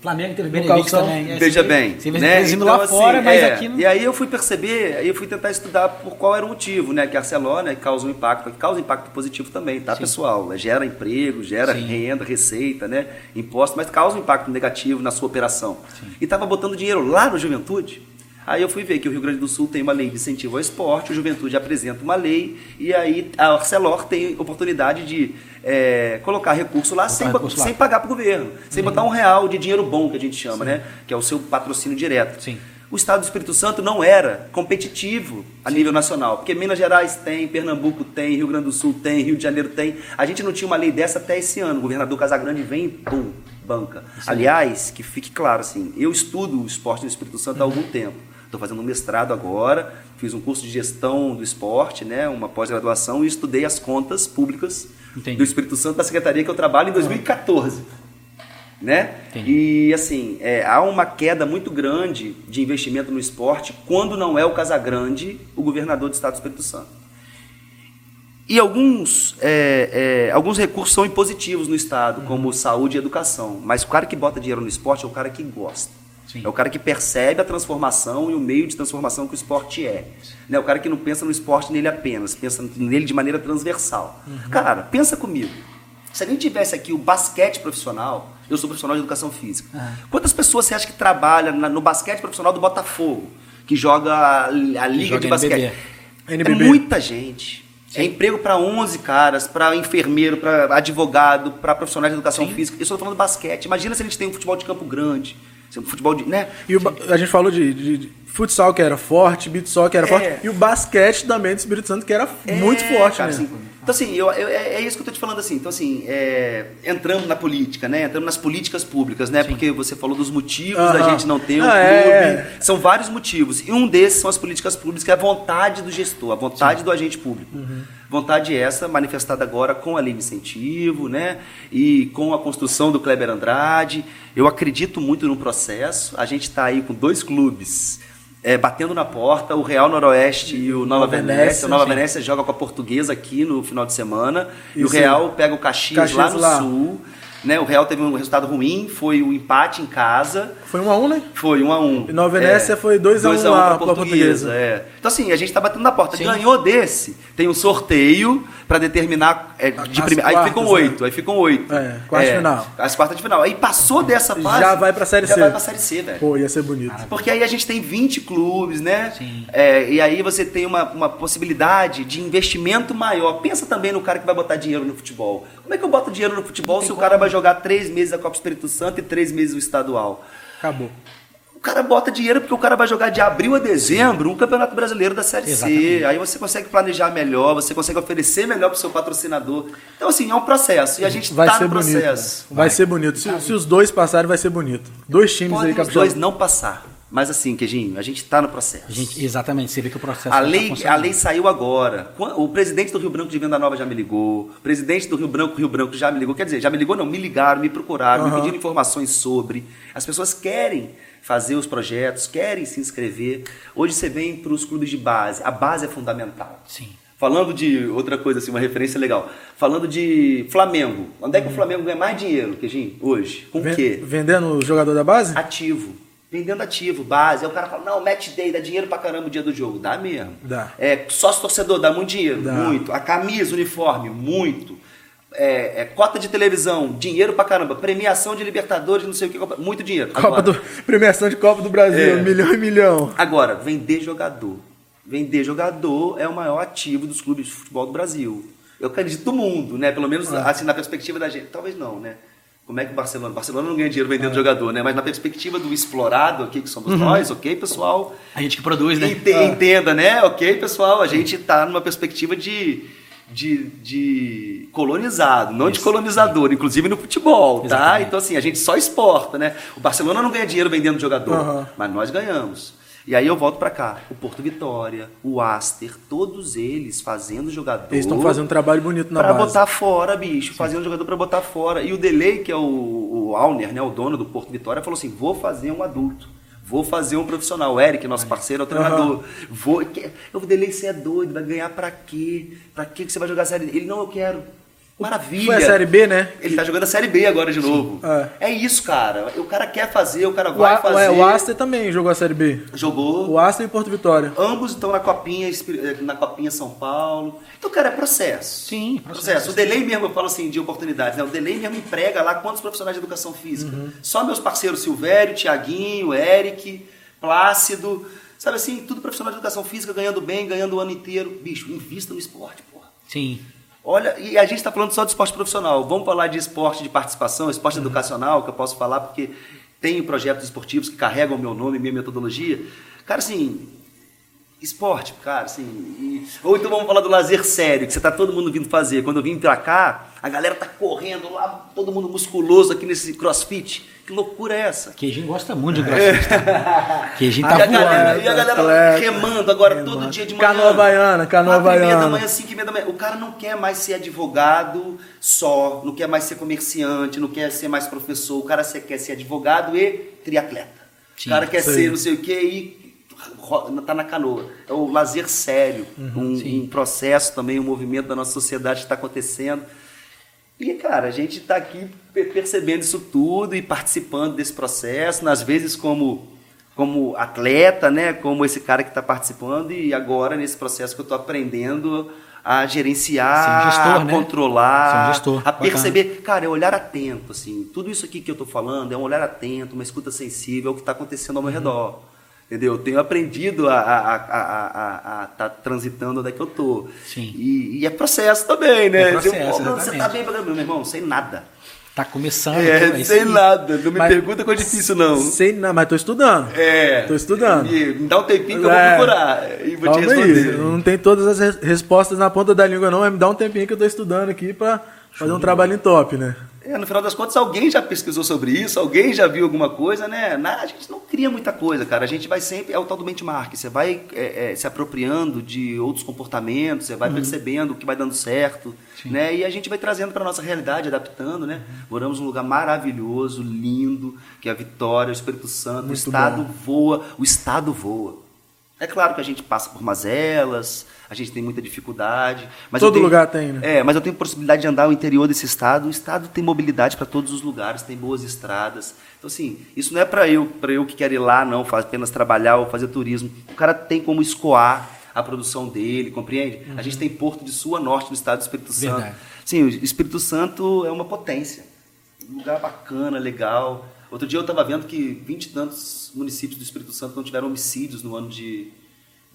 Flamengo teve calção. também. É, Veja bem, Você né? Então, lá assim, fora, mas é, aqui não... E aí eu fui perceber, aí eu fui tentar estudar por qual era o motivo, né? Que a Arcelor, né, causa um impacto, causa impacto positivo também, tá, pessoal? Gera emprego, gera Sim. renda, receita, né? Imposto, mas causa um impacto negativo na sua operação. E estava botando dinheiro lá no Juventude. Aí eu fui ver que o Rio Grande do Sul tem uma lei de incentivo ao esporte, o Juventude apresenta uma lei, e aí a Arcelor tem oportunidade de é, colocar recurso lá sem, recurso lá. sem pagar para o governo, sem botar um real de dinheiro bom, que a gente chama, né? Que é o seu patrocínio direto. Sim. O Estado do Espírito Santo não era competitivo a nível nacional, porque Minas Gerais tem, Pernambuco tem, Rio Grande do Sul tem, Rio de Janeiro tem. A gente não tinha uma lei dessa até esse ano. O governador Casagrande vem e pum, banca. Aliás, que fique claro assim, eu estudo o esporte no Espírito Santo há algum tempo. Estou fazendo um mestrado agora, fiz um curso de gestão do esporte, né, uma pós-graduação e estudei as contas públicas Entendi. do Espírito Santo da secretaria que eu trabalho em 2014 né? Entendi. E assim, é, há uma queda muito grande de investimento no esporte quando não é o Casagrande o governador do estado do Espírito Santo. E alguns, é, é, alguns recursos são impositivos no estado, como saúde e educação. Mas o cara que bota dinheiro no esporte é o cara que gosta. Sim. É o cara que percebe a transformação e o meio de transformação que o esporte é. Né? O cara que não pensa no esporte nele apenas, pensa nele de maneira transversal. Uhum. Cara, pensa comigo. Se a gente tivesse aqui o basquete profissional, eu sou profissional de educação física. Quantas pessoas você acha que trabalha na- no basquete profissional do Botafogo, que joga a, a liga joga de basquete? NBB. É muita gente. É emprego para 11 caras, para enfermeiro, para advogado, para profissionais de educação física. Eu estou falando basquete. Imagina se a gente tem um futebol de campo grande, futebol de, né? E ba- a gente falou de, de- de futsal que era forte, beat soccer que era É. forte, e o basquete também do Espírito Santo que era É, muito forte, cara, né? assim, então, assim, eu, eu- é, é isso que eu tô te falando, assim. Então, assim, é, entramos na política, né? Entramos nas políticas públicas, né? Porque você falou dos motivos da Aham. gente não ter um Ah, clube. é. São vários motivos. E um desses são as políticas públicas, que é a vontade do gestor, a vontade do agente público. Uhum. Vontade essa manifestada agora com a lei de incentivo, né? E com a construção do Kleber Andrade. Eu acredito muito no processo. A gente está aí com dois clubes é, batendo na porta, o Real Noroeste e o Nova, Nova Venécia. Venécia, O Nova sim. Venécia joga com a Portuguesa aqui no final de semana. E o Isso. Real pega o Caxias, lá Caxias no lá. Sul. Né? O Real teve um resultado ruim, foi o empate em casa. Foi um a um, né? Foi 1 um a 1 um. E Nova Venécia foi 2 a 1 2 lá pra pra Portuguesa. É. Então assim, a gente tá batendo na porta. Sim. Ganhou desse, tem um sorteio para determinar é, de As prime... aí quartas, ficam né? oito, aí ficam oito. É, quarta de final. As quartas de final. Aí passou dessa fase. Já vai pra Série já C. vai pra série C, velho. Pô, ia ser bonito. Porque aí a gente tem 20 clubes, né? Sim. É, e aí você tem uma, uma possibilidade de investimento maior. Pensa também no cara que vai botar dinheiro no futebol. Como é que eu boto dinheiro no futebol se o cara vai jogar três meses a Copa Espírito Santo e três meses o estadual? Acabou. O cara bota dinheiro porque o cara vai jogar de abril a dezembro um campeonato brasileiro da Série C. Exatamente. Aí você consegue planejar melhor, você consegue oferecer melhor para o seu patrocinador. Então, assim, é um processo. E a gente Vai está ser no bonito. processo. Vai, ser bonito. Se, se os dois passarem, vai ser bonito. Dois times Podem aí, os capixaba. dois não passar. Mas assim, Queijinho, a gente está no processo. A gente, exatamente, você vê que o processo A tá lei, a funcionando. lei saiu agora. O presidente do Rio Branco de Venda Nova já me ligou. O presidente do Rio Branco, Rio Branco já me ligou. Quer dizer, já me ligou, não, me ligaram, me procuraram, me Aham. pediram informações sobre. As pessoas querem fazer os projetos, querem se inscrever. Hoje você vem para os clubes de base. A base é fundamental. Sim. Falando de outra coisa, assim, uma referência legal. Falando de Flamengo. Onde é que o Flamengo ganha mais dinheiro, Queijinho, hoje? Com o quê? Vendendo o jogador da base? ativo. Vendendo ativo, base. Aí o cara fala, não, match day, dá dinheiro pra caramba o dia do jogo. Dá mesmo. Dá. É, sócio torcedor, dá muito dinheiro. Dá. Muito. A camisa, uniforme, muito. É, é, cota de televisão, dinheiro pra caramba. Premiação de Libertadores, não sei o que, muito dinheiro. Copa Agora, do, premiação de Copa do Brasil, É. milhão e milhão. agora, vender jogador. Vender jogador é o maior ativo dos clubes de futebol do Brasil. Eu acredito do mundo, né? Pelo menos assim, na perspectiva da gente. Talvez não, né? Como é que o Barcelona? Barcelona não ganha dinheiro vendendo jogador, né? Mas na perspectiva do explorado aqui, que somos nós, ok, pessoal? A gente que produz, né? Ente- Entenda, né? Ok, pessoal? A gente está numa perspectiva de, de, de colonizado, não de Isso. colonizador, inclusive no futebol, tá? Exatamente. Então, assim, a gente só exporta, né? O Barcelona não ganha dinheiro vendendo jogador, Aham. mas nós ganhamos. E aí eu volto para cá. O Porto Vitória, o Aster, todos eles fazendo jogador. Eles estão fazendo um trabalho bonito na pra base. botar fora, bicho. Fazendo jogador para botar fora. E o Delay, que é o, o Alner, né, o dono do Porto Vitória, falou assim: vou fazer um adulto. Vou fazer um profissional. O Eric, nosso parceiro, é o treinador. Vou. que- Eu Delay, você é doido, vai ganhar pra quê? Pra quê que você vai jogar série? Ele, não, eu quero. Maravilha. Foi a Série B, né? Ele tá jogando a Série B agora de novo. É. É. isso, cara. O cara quer fazer, o cara O, vai A- fazer. o Aster também jogou a Série B. Jogou. O Aster e o Porto Vitória. Ambos estão na copinha, eh, na copinha São Paulo. Então, cara, é processo. Sim, processo. O delay mesmo, eu falo assim, de oportunidades, né? O delay mesmo emprega lá quantos profissionais de educação física? Uhum. Só meus parceiros Silvério, Tiaguinho, Eric, Plácido. Sabe assim, tudo profissional de educação física, ganhando bem, ganhando o ano inteiro. Bicho, invista no esporte, porra. Sim. Olha, e a gente está falando só de esporte profissional. Vamos falar de esporte de participação, esporte Uhum. educacional, que eu posso falar porque tenho projetos esportivos que carregam o meu nome, minha metodologia. Cara, assim, esporte, cara, assim. e- Ou então vamos falar do lazer sério, que você tá todo mundo vindo fazer. Quando eu vim pra cá, a galera tá correndo lá, todo mundo musculoso aqui nesse crossfit. Que loucura é essa? Queijinho gosta muito de crossfit. tá? Queijinho tá e, a galera, e a galera atleta, remando agora todo dia de manhã. Canoa baiana, canoa e meia da baiana. manhã, cinco e meia da manhã. O cara não quer mais ser advogado só, não quer mais ser comerciante, não quer ser mais professor. O cara quer ser advogado e triatleta. Sim, o cara quer ser não sei o quê e tá na canoa. É o lazer sério, Uhum, um, um processo também, um movimento da nossa sociedade que está acontecendo. E, cara, a gente está aqui pe- percebendo isso tudo e participando desse processo, às vezes como, como atleta, né? Como esse cara que está participando e agora nesse processo que eu estou aprendendo a gerenciar, um gestor, a né? controlar, um gestor, a bacana. perceber. Cara, é olhar atento, assim. Tudo isso aqui que eu estou falando é um olhar atento, uma escuta sensível ao que está acontecendo ao meu redor. Entendeu? Eu tenho aprendido a estar transitando onde é que eu tô. Sim. E, e é processo também, né? É processo, Você, tá bem, pra- meu irmão, sei nada. Tá começando. É, então, isso sei aí. nada. Não me Mas- pergunta qual é difícil, não. Sei, não, mas tô estudando. É. Tô estudando. Me, me dá um tempinho que eu É. vou procurar. E vou Calma te aí, responder. não tem todas as res- respostas na ponta da língua não, mas me dá um tempinho que eu tô estudando aqui pra fazer um trabalho em top, né? É, no final das contas, alguém já pesquisou sobre isso, alguém já viu alguma coisa, né? Na- a gente não cria muita coisa, cara. A gente vai sempre. É o tal do benchmark. Você vai é, é, se apropriando de outros comportamentos, você vai percebendo o que vai dando certo, né? E a gente vai trazendo para nossa realidade, adaptando, né? Moramos num lugar maravilhoso, lindo, que é a Vitória, o Espírito Santo. o Muito Estado bom. voa, o Estado voa. É claro que a gente passa por mazelas, a gente tem muita dificuldade. Mas Todo tenho- lugar tem, né? É, mas eu tenho possibilidade de andar o interior desse estado. O estado tem mobilidade para todos os lugares, tem boas estradas. Então, assim, isso não é para eu, para eu que quero ir lá, não, faz- apenas trabalhar ou fazer turismo. O cara tem como escoar a produção dele, compreende? A gente tem Porto de Sul a Norte no estado do Espírito Santo. Verdade. Sim, o Espírito Santo é uma potência. Um lugar bacana, legal. Outro dia eu estava vendo que 20 e tantos municípios do Espírito Santo não tiveram homicídios no ano de,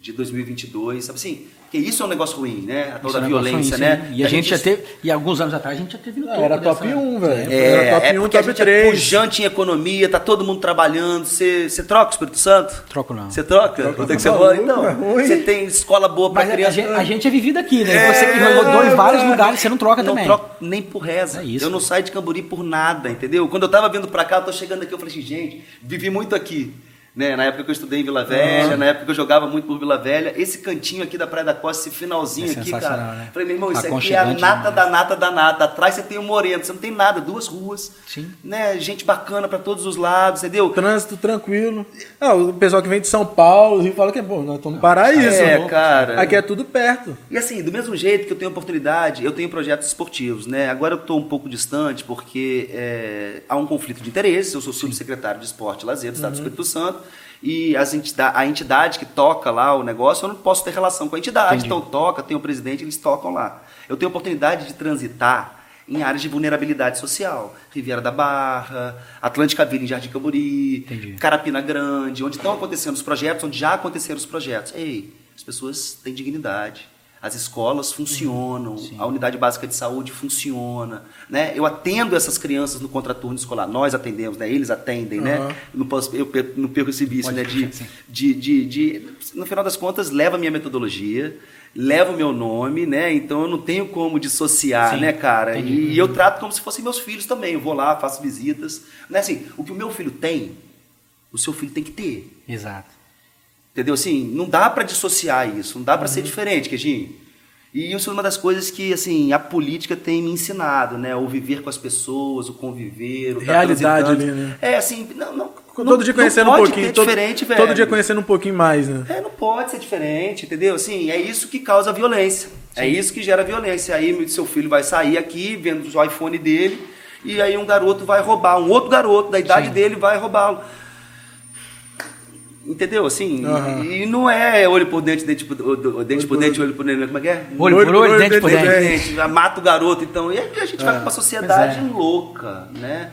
de 2022. Sabe assim? Porque isso é um negócio ruim, né? A tal Isso da é violência, ruim, né? E a gente já teve. E alguns anos atrás a gente já teve no topo. Era dessa- top 1, velho. É, Era top é 1, porque a top gente é 3. pujante em economia, tá todo mundo trabalhando. Você troca o Espírito Santo? Troco não. Você troca? Onde é que você não, mora? é Então, você tem escola boa pra Mas a, a criança. gente, a gente é vivido aqui, né? É, você que rodou em vários é. lugares, você não troca não também. troco nem por reza. É isso. eu não saio de Cambori por nada, entendeu? Quando eu tava vindo pra cá, eu tô chegando aqui, eu falei assim, gente, vivi muito aqui. Né? Na época que eu estudei em Vila Velha, na época que eu jogava muito por Vila Velha, esse cantinho aqui da Praia da Costa, esse finalzinho É aqui, cara. né? Falei, meu irmão, isso aqui é a nata da nata da nata. Atrás você tem o Moreno, você não tem nada, duas ruas. Sim. Né? Gente bacana pra todos os lados, entendeu? Trânsito tranquilo. Ah, o pessoal que vem de São Paulo, Rio, fala que, pô, nós estamos no paraíso. É, pô. cara. Aqui é tudo perto. E assim, do mesmo jeito que eu tenho oportunidade, eu tenho projetos esportivos, né? Agora eu estou um pouco distante porque é, há um conflito de interesses. Eu sou subsecretário de Esporte e Lazer do Estado do Espírito Santo e as entidade, a entidade que toca lá o negócio, eu não posso ter relação com a entidade. Entendi. Então toca, tem o presidente, eles tocam lá. Eu tenho oportunidade de transitar em áreas de vulnerabilidade social. Riviera da Barra, Atlântica Vila em Jardim Cambori, Entendi. Carapina Grande, onde estão acontecendo os projetos, onde já aconteceram os projetos. Ei, as pessoas têm dignidade. As escolas funcionam, a unidade básica de saúde funciona, né? Eu atendo essas crianças no contraturno escolar, nós atendemos, né? Eles atendem, Aham. né? Não posso, eu não perco esse vício, Pode né? De, sim. de, de, de- no final das contas, leva a minha metodologia, leva o meu nome, né? Então eu não tenho como dissociar, Sim, né, cara? entendi. E, eu trato como se fossem meus filhos também. Eu vou lá, faço visitas. Né? Assim, o que o meu filho tem, o seu filho tem que ter. Exato. Entendeu? Assim, não dá para dissociar isso, não dá para ser diferente, Queijinho. E isso é uma das coisas que, assim, a política tem me ensinado, né? O viver com as pessoas, o conviver, o estar Realidade ali, né? É, assim, não, não, todo dia não conhecendo um pouquinho. Todo, diferente, velho. todo dia conhecendo um pouquinho mais, né? É, não pode ser diferente, entendeu? Assim, é isso que causa violência. É isso que gera violência. Aí seu filho vai sair aqui vendo o iPhone dele e aí um garoto vai roubar, um outro garoto da idade Sim. dele vai roubá-lo. Entendeu? Assim, Aham. e, e não é olho por dente, dente por, o- o- dente por dente, olho por dente, como é que é? Olho por olho, dente por Dente por dente. dente, já mata o garoto, então. E aí a gente vai É, pra uma sociedade é. louca, né?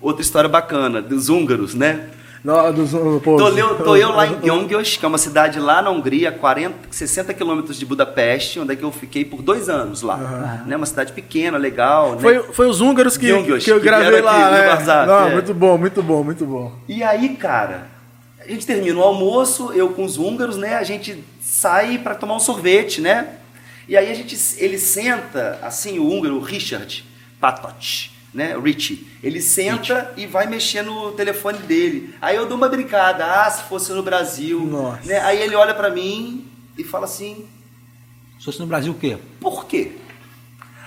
Outra história bacana, dos húngaros, né? No, dos, pô, Tô eu, tô eu lá em Gyöngyös, que é uma cidade lá na Hungria, 40, 60 quilômetros de Budapeste, onde é que eu fiquei por dois anos lá. Né? Uma cidade pequena, legal. né? Foi, foi os húngaros que, Gyöngyös, que eu que gravei aqui lá. no é. WhatsApp, Não, é. Muito bom, muito bom, muito bom. E aí, cara, a gente termina o almoço, eu com os húngaros, né? A gente sai para tomar um sorvete, né? E aí a gente, ele senta, assim, o húngaro, o Richard Patot, né? Richie. Ele senta e vai mexer no telefone dele. Aí eu dou uma brincada, ah, se fosse no Brasil. Nossa. Né? Aí ele olha para mim e fala assim, Se fosse no Brasil, o quê? por quê?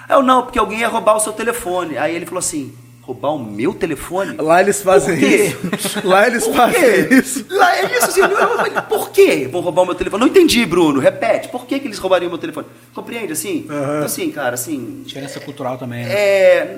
Eu, não, porque alguém ia roubar o seu telefone. Aí ele falou assim, roubar o meu telefone? Lá eles fazem Por quê? isso. Lá eles Por fazem quê? isso. Lá é isso, assim, eu- por quê vão roubar o meu telefone? Não entendi, Bruno. Repete. Por que, que eles roubariam o meu telefone? Compreende, assim? Aham. Então, assim, cara, assim... Diferença cultural também, né? É...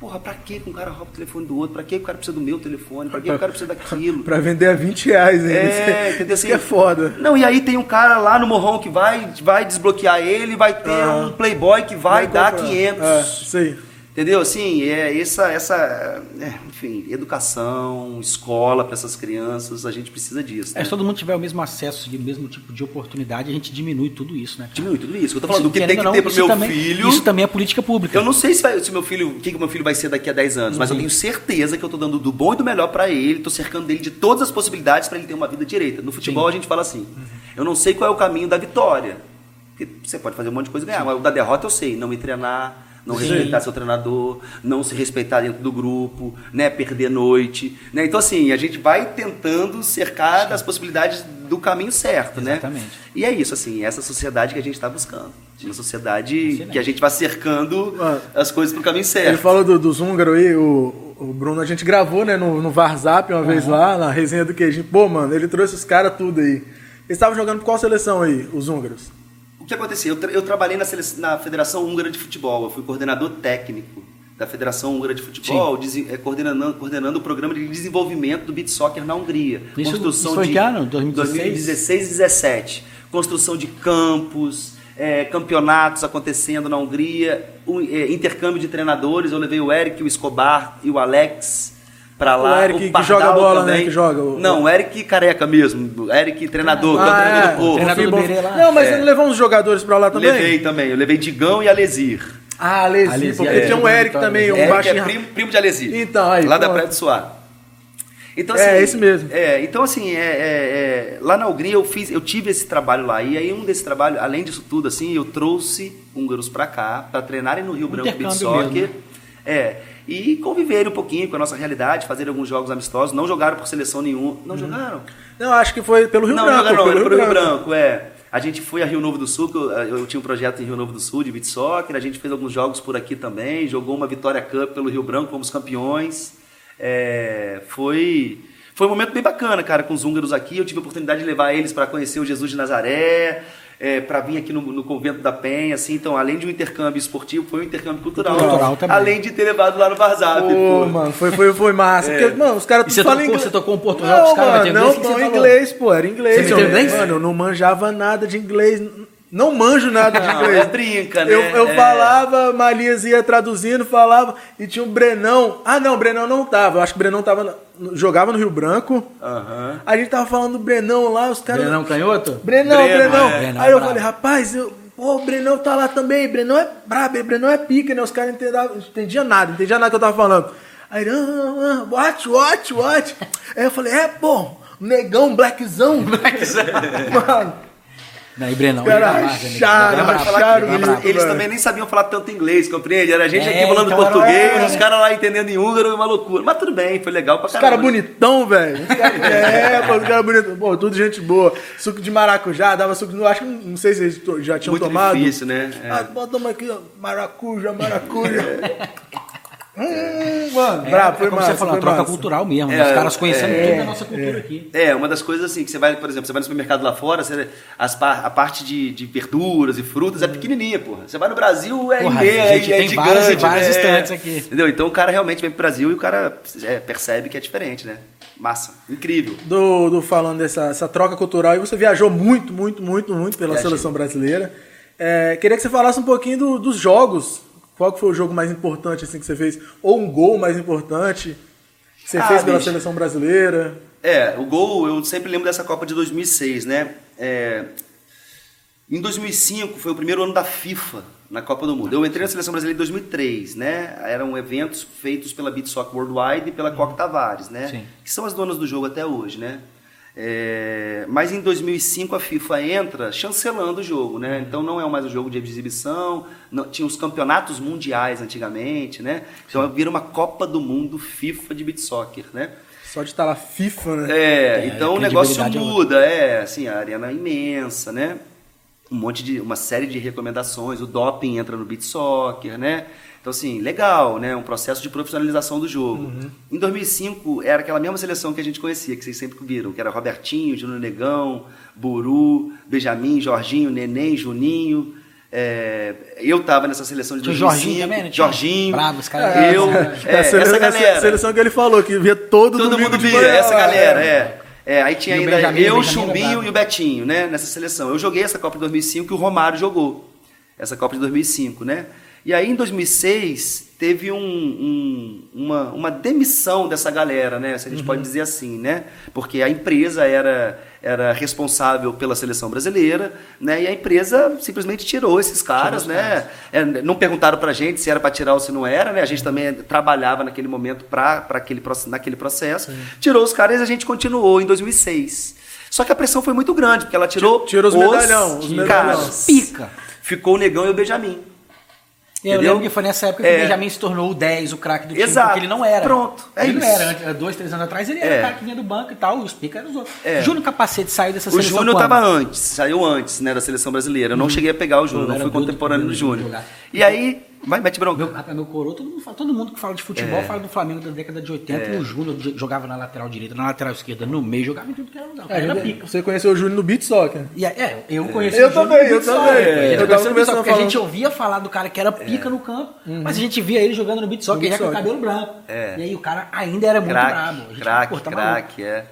Porra, pra que que um cara rouba o telefone do outro? Pra que o cara precisa do meu telefone? Pra que o cara precisa daquilo? Pra vender a 20 reais ainda. É, entendeu? Isso que é foda. Não, e aí tem um cara lá no morrão que vai, vai desbloquear ele, vai ter um playboy que vai, dar comprar. 500. É, isso aí. Entendeu? Assim, é essa, essa é, enfim, educação, escola para essas crianças, a gente precisa disso. É, Né? se todo mundo tiver o mesmo acesso e o mesmo tipo de oportunidade, a gente diminui tudo isso, né? Diminui tudo isso. Eu tô falando do que tem que não, ter pro meu também- filho. Isso também é política pública. Eu não sei se, vai, se meu filho, o que, que meu filho vai ser daqui a 10 anos, mas eu Uhum. tenho certeza que eu tô dando do bom e do melhor para ele, tô cercando ele de todas as possibilidades para ele ter uma vida direita. No futebol a gente fala assim: eu não sei qual é o caminho da vitória. Porque você pode fazer um monte de coisa e ganhar, mas o da derrota eu sei, não me treinar, não Sim. respeitar seu treinador, não se respeitar dentro do grupo, né, perder noite, né? Então assim, a gente vai tentando cercar das possibilidades do caminho certo, né? Exatamente. E é isso assim, essa sociedade que a gente está buscando. Uma sociedade Excelente. que a gente vai cercando Mano, as coisas pro caminho certo. Ele falou do- dos húngaros aí, o, o Bruno, a gente gravou, né, no, no Varzap uma vez lá, na resenha do queijinho. Pô, mano, ele trouxe os caras tudo aí. Eles estavam jogando por qual seleção aí, os húngaros? O que aconteceu? Eu, tra- eu trabalhei na, na Federação Húngara de Futebol. Eu fui coordenador técnico da Federação Húngara de Futebol, eh, coordenando, coordenando o programa de desenvolvimento do beat soccer na Hungria. Isso- isso foi de que ano? 2016? 2016 e 2017. Construção de campos, eh, campeonatos acontecendo na Hungria, o, eh, intercâmbio de treinadores. Eu levei o Eric, o Escobar e o Alex para lá. O Eric que Pardal joga bola, né, também. que joga o- Não, o Eric careca mesmo. O Eric treinador, que é o Ah, treinador é, do povo. treinador do. Berê lá. Não, mas É. ele levou uns jogadores pra lá também? Levei também. Eu levei Digão e Alesir. Ah, Alesi, Alesi, porque é. tinha um Eric Vitória. também, um Eric baixinho. é primo, primo de Alesir. Então, aí, Lá da. Praia do Suá. Então, É, esse mesmo. É, então, assim, é, é, é, lá na Hungria eu, fiz, eu tive esse trabalho lá. E aí, um desse trabalho, além disso tudo, assim, eu trouxe húngaros pra cá, pra treinarem no Rio Branco Beach Soccer. mesmo, É, e conviverem um pouquinho com a nossa realidade, fazer alguns jogos amistosos. Não jogaram por seleção nenhuma. Não jogaram? Não, acho que foi pelo Rio não, Branco. não, não, pelo era pro Rio Branco, é. A gente foi a Rio Novo do Sul, eu, eu tinha um projeto em Rio Novo do Sul de beat soccer, a gente fez alguns jogos por aqui também, jogou uma Vitória Cup pelo Rio Branco, fomos campeões. É, foi, foi um momento bem bacana, cara, com os húngaros aqui. Eu tive a oportunidade de levar eles para conhecer o Jesus de Nazaré, é, para vir aqui no, no Convento da Penha, assim. Então, além de um intercâmbio esportivo, foi um intercâmbio cultural. Cultural também. Além de ter levado lá no Varzap. Pô, pô. mano, foi, foi, foi massa. Porque, mano, os caras você tudo falam tocou- inglês. você tocou um Portugal não, com os caras, não, não, inglês, pô, era inglês. Você eu- inglês? Mano, eu não manjava nada de inglês. Não manjo nada de inglês. é brinca, né? Eu, eu É. falava, Malias ia traduzindo, falava, e tinha o Brenão. Ah, não, o Brenão não tava. Eu acho que o Brenão tava jogava no Rio Branco. Aham. A gente tava falando do Brenão lá, os caras. Brenão Canhoto? Brenão, Breno, Brenão. é. Brenão Aí é eu brabo. falei, rapaz, eu, pô, o Brenão tá lá também. Brenão é brabo, Brenão é pica, né? Os caras não entendiam, entendiam nada, não entendiam nada que eu tava falando. Aí, ele, ah, ah, watch, watch, watch. Aí eu falei, é, pô, negão, blackzão. Mano, Não, e Brenão, Cara, acharam, acharam ele eles, eles também nem sabiam falar tanto inglês, compreende? Era a gente É, aqui falando então português, é. os caras lá entendendo em húngaro, uma loucura. Mas tudo bem, foi legal pra Os caramba. caras bonitão, velho. Os cara- É, pô, os caras bonitos. Pô, tudo gente boa. Suco de maracujá, dava suco. Não, acho que não sei se eles já tinham Muito tomado. difícil, né? É. Ah, bota uma aqui, ó. Maracuja, maracuja. hum, mano, É, brabo, é foi como massa. você falou, troca massa. cultural mesmo. né? É, Os caras conhecendo é, tudo da nossa cultura aqui. É, uma das coisas assim, que você vai, por exemplo, você vai no supermercado lá fora, você- as a parte de, de verduras e frutas é pequenininha, porra. Você vai no Brasil, é Porra, imensa, a gente é, é tem gigante, várias e várias né? estantes aqui. Entendeu? Então o cara realmente vem pro Brasil e o cara é, percebe que é diferente, né? Massa, incrível. do, do falando dessa essa troca cultural e você viajou muito, muito, muito, muito pela Viajei. seleção brasileira. É, queria que você falasse um pouquinho do- dos jogos. Qual que foi o jogo mais importante assim que você fez? Ou um gol mais importante que você Ah, fez pela bicho. seleção brasileira? É, o gol, eu sempre lembro dessa Copa de 2006, né? É, em 2005 foi o primeiro ano da FIFA na Copa do Mundo. Eu entrei na seleção brasileira em 2003, né? Eram eventos feitos pela Beat Soccer Worldwide e pela Coca Tavares, né? Sim. Que são as donas do jogo até hoje, né? É, mas em 2005 a FIFA entra chancelando o jogo, né? Então não é mais um jogo de exibição, não- tinha os campeonatos mundiais antigamente, né? Então vira uma Copa do Mundo FIFA de beat soccer, né? Só de estar lá FIFA, né? É, É, então o negócio é muda, é, assim, a arena é imensa, né? Um monte de, uma série de recomendações, o doping entra no beat soccer, né? Então, assim, legal, né? Um processo de profissionalização do jogo. Uhum. Em 2005, era aquela mesma seleção que a gente conhecia, que vocês sempre viram, que era Robertinho, Júnior Negão, Buru, Benjamin, Jorginho, Neném, Juninho. É, eu tava nessa seleção de Tinha o 2005. Jorginho também, né? Jorginho. Bravo, esse cara. Eu, É, é, sele- essa essa galera. seleção que ele falou, que via todo, Todo mundo de via, manhã essa galera, é. É, aí tinha o ainda Benjamin, eu, o Chumbinho e o Betinho, né, nessa seleção. Eu joguei essa Copa de 2005 e o Romário jogou essa Copa de 2005, né? E aí em 2006 teve um, um- uma, uma demissão dessa galera, né? Se a gente pode dizer assim, né? Porque a empresa era, era responsável pela seleção brasileira, né? E a empresa simplesmente tirou esses caras, né? É, não perguntaram pra gente se era para tirar ou se não era, né? A gente também trabalhava naquele momento para aquele, proce- naquele processo. Tirou os caras e a gente continuou em 2006. Só que a pressão foi muito grande, porque ela tirou, Tirou os medalhão, os medalhão. caras. Pica. Ficou o Negão e o Benjamin. Eu Entendeu? lembro que foi nessa época que É. o Benjamin se tornou o 10, o craque do time, Exato. porque ele não era. Pronto, é ele isso. não era. Dois, três anos atrás, ele era É. o cara que vinha do banco e tal, e os pica eram os outros. É. Júnior Capacete saiu dessa O seleção Júnior quando? estava antes, saiu antes né, da seleção brasileira. Eu não cheguei a pegar o Júnior, não fui contemporâneo por do ele Júnior. E aí, vai, mete bronca. Meu, meu coroa, todo mundo, fala, todo mundo que fala de futebol É. fala do Flamengo da década de 80 e o Júnior jogava na lateral direita, na lateral esquerda, no meio, jogava em tudo que era lugar. É, era você- pica. Você conheceu o Júnior no Beat Soccer. E, aí- é, eu conheci Eu o Júnior também, no eu beat soccer. também. A gente Eu tava conheceu no beat começando soccer, porque a gente ouvia falar do cara que era pica no campo, mas a gente via ele jogando no beat soccer No beat já com o cabelo branco. É. E aí o cara ainda era muito Craque, brabo. A gente craque, craque, é.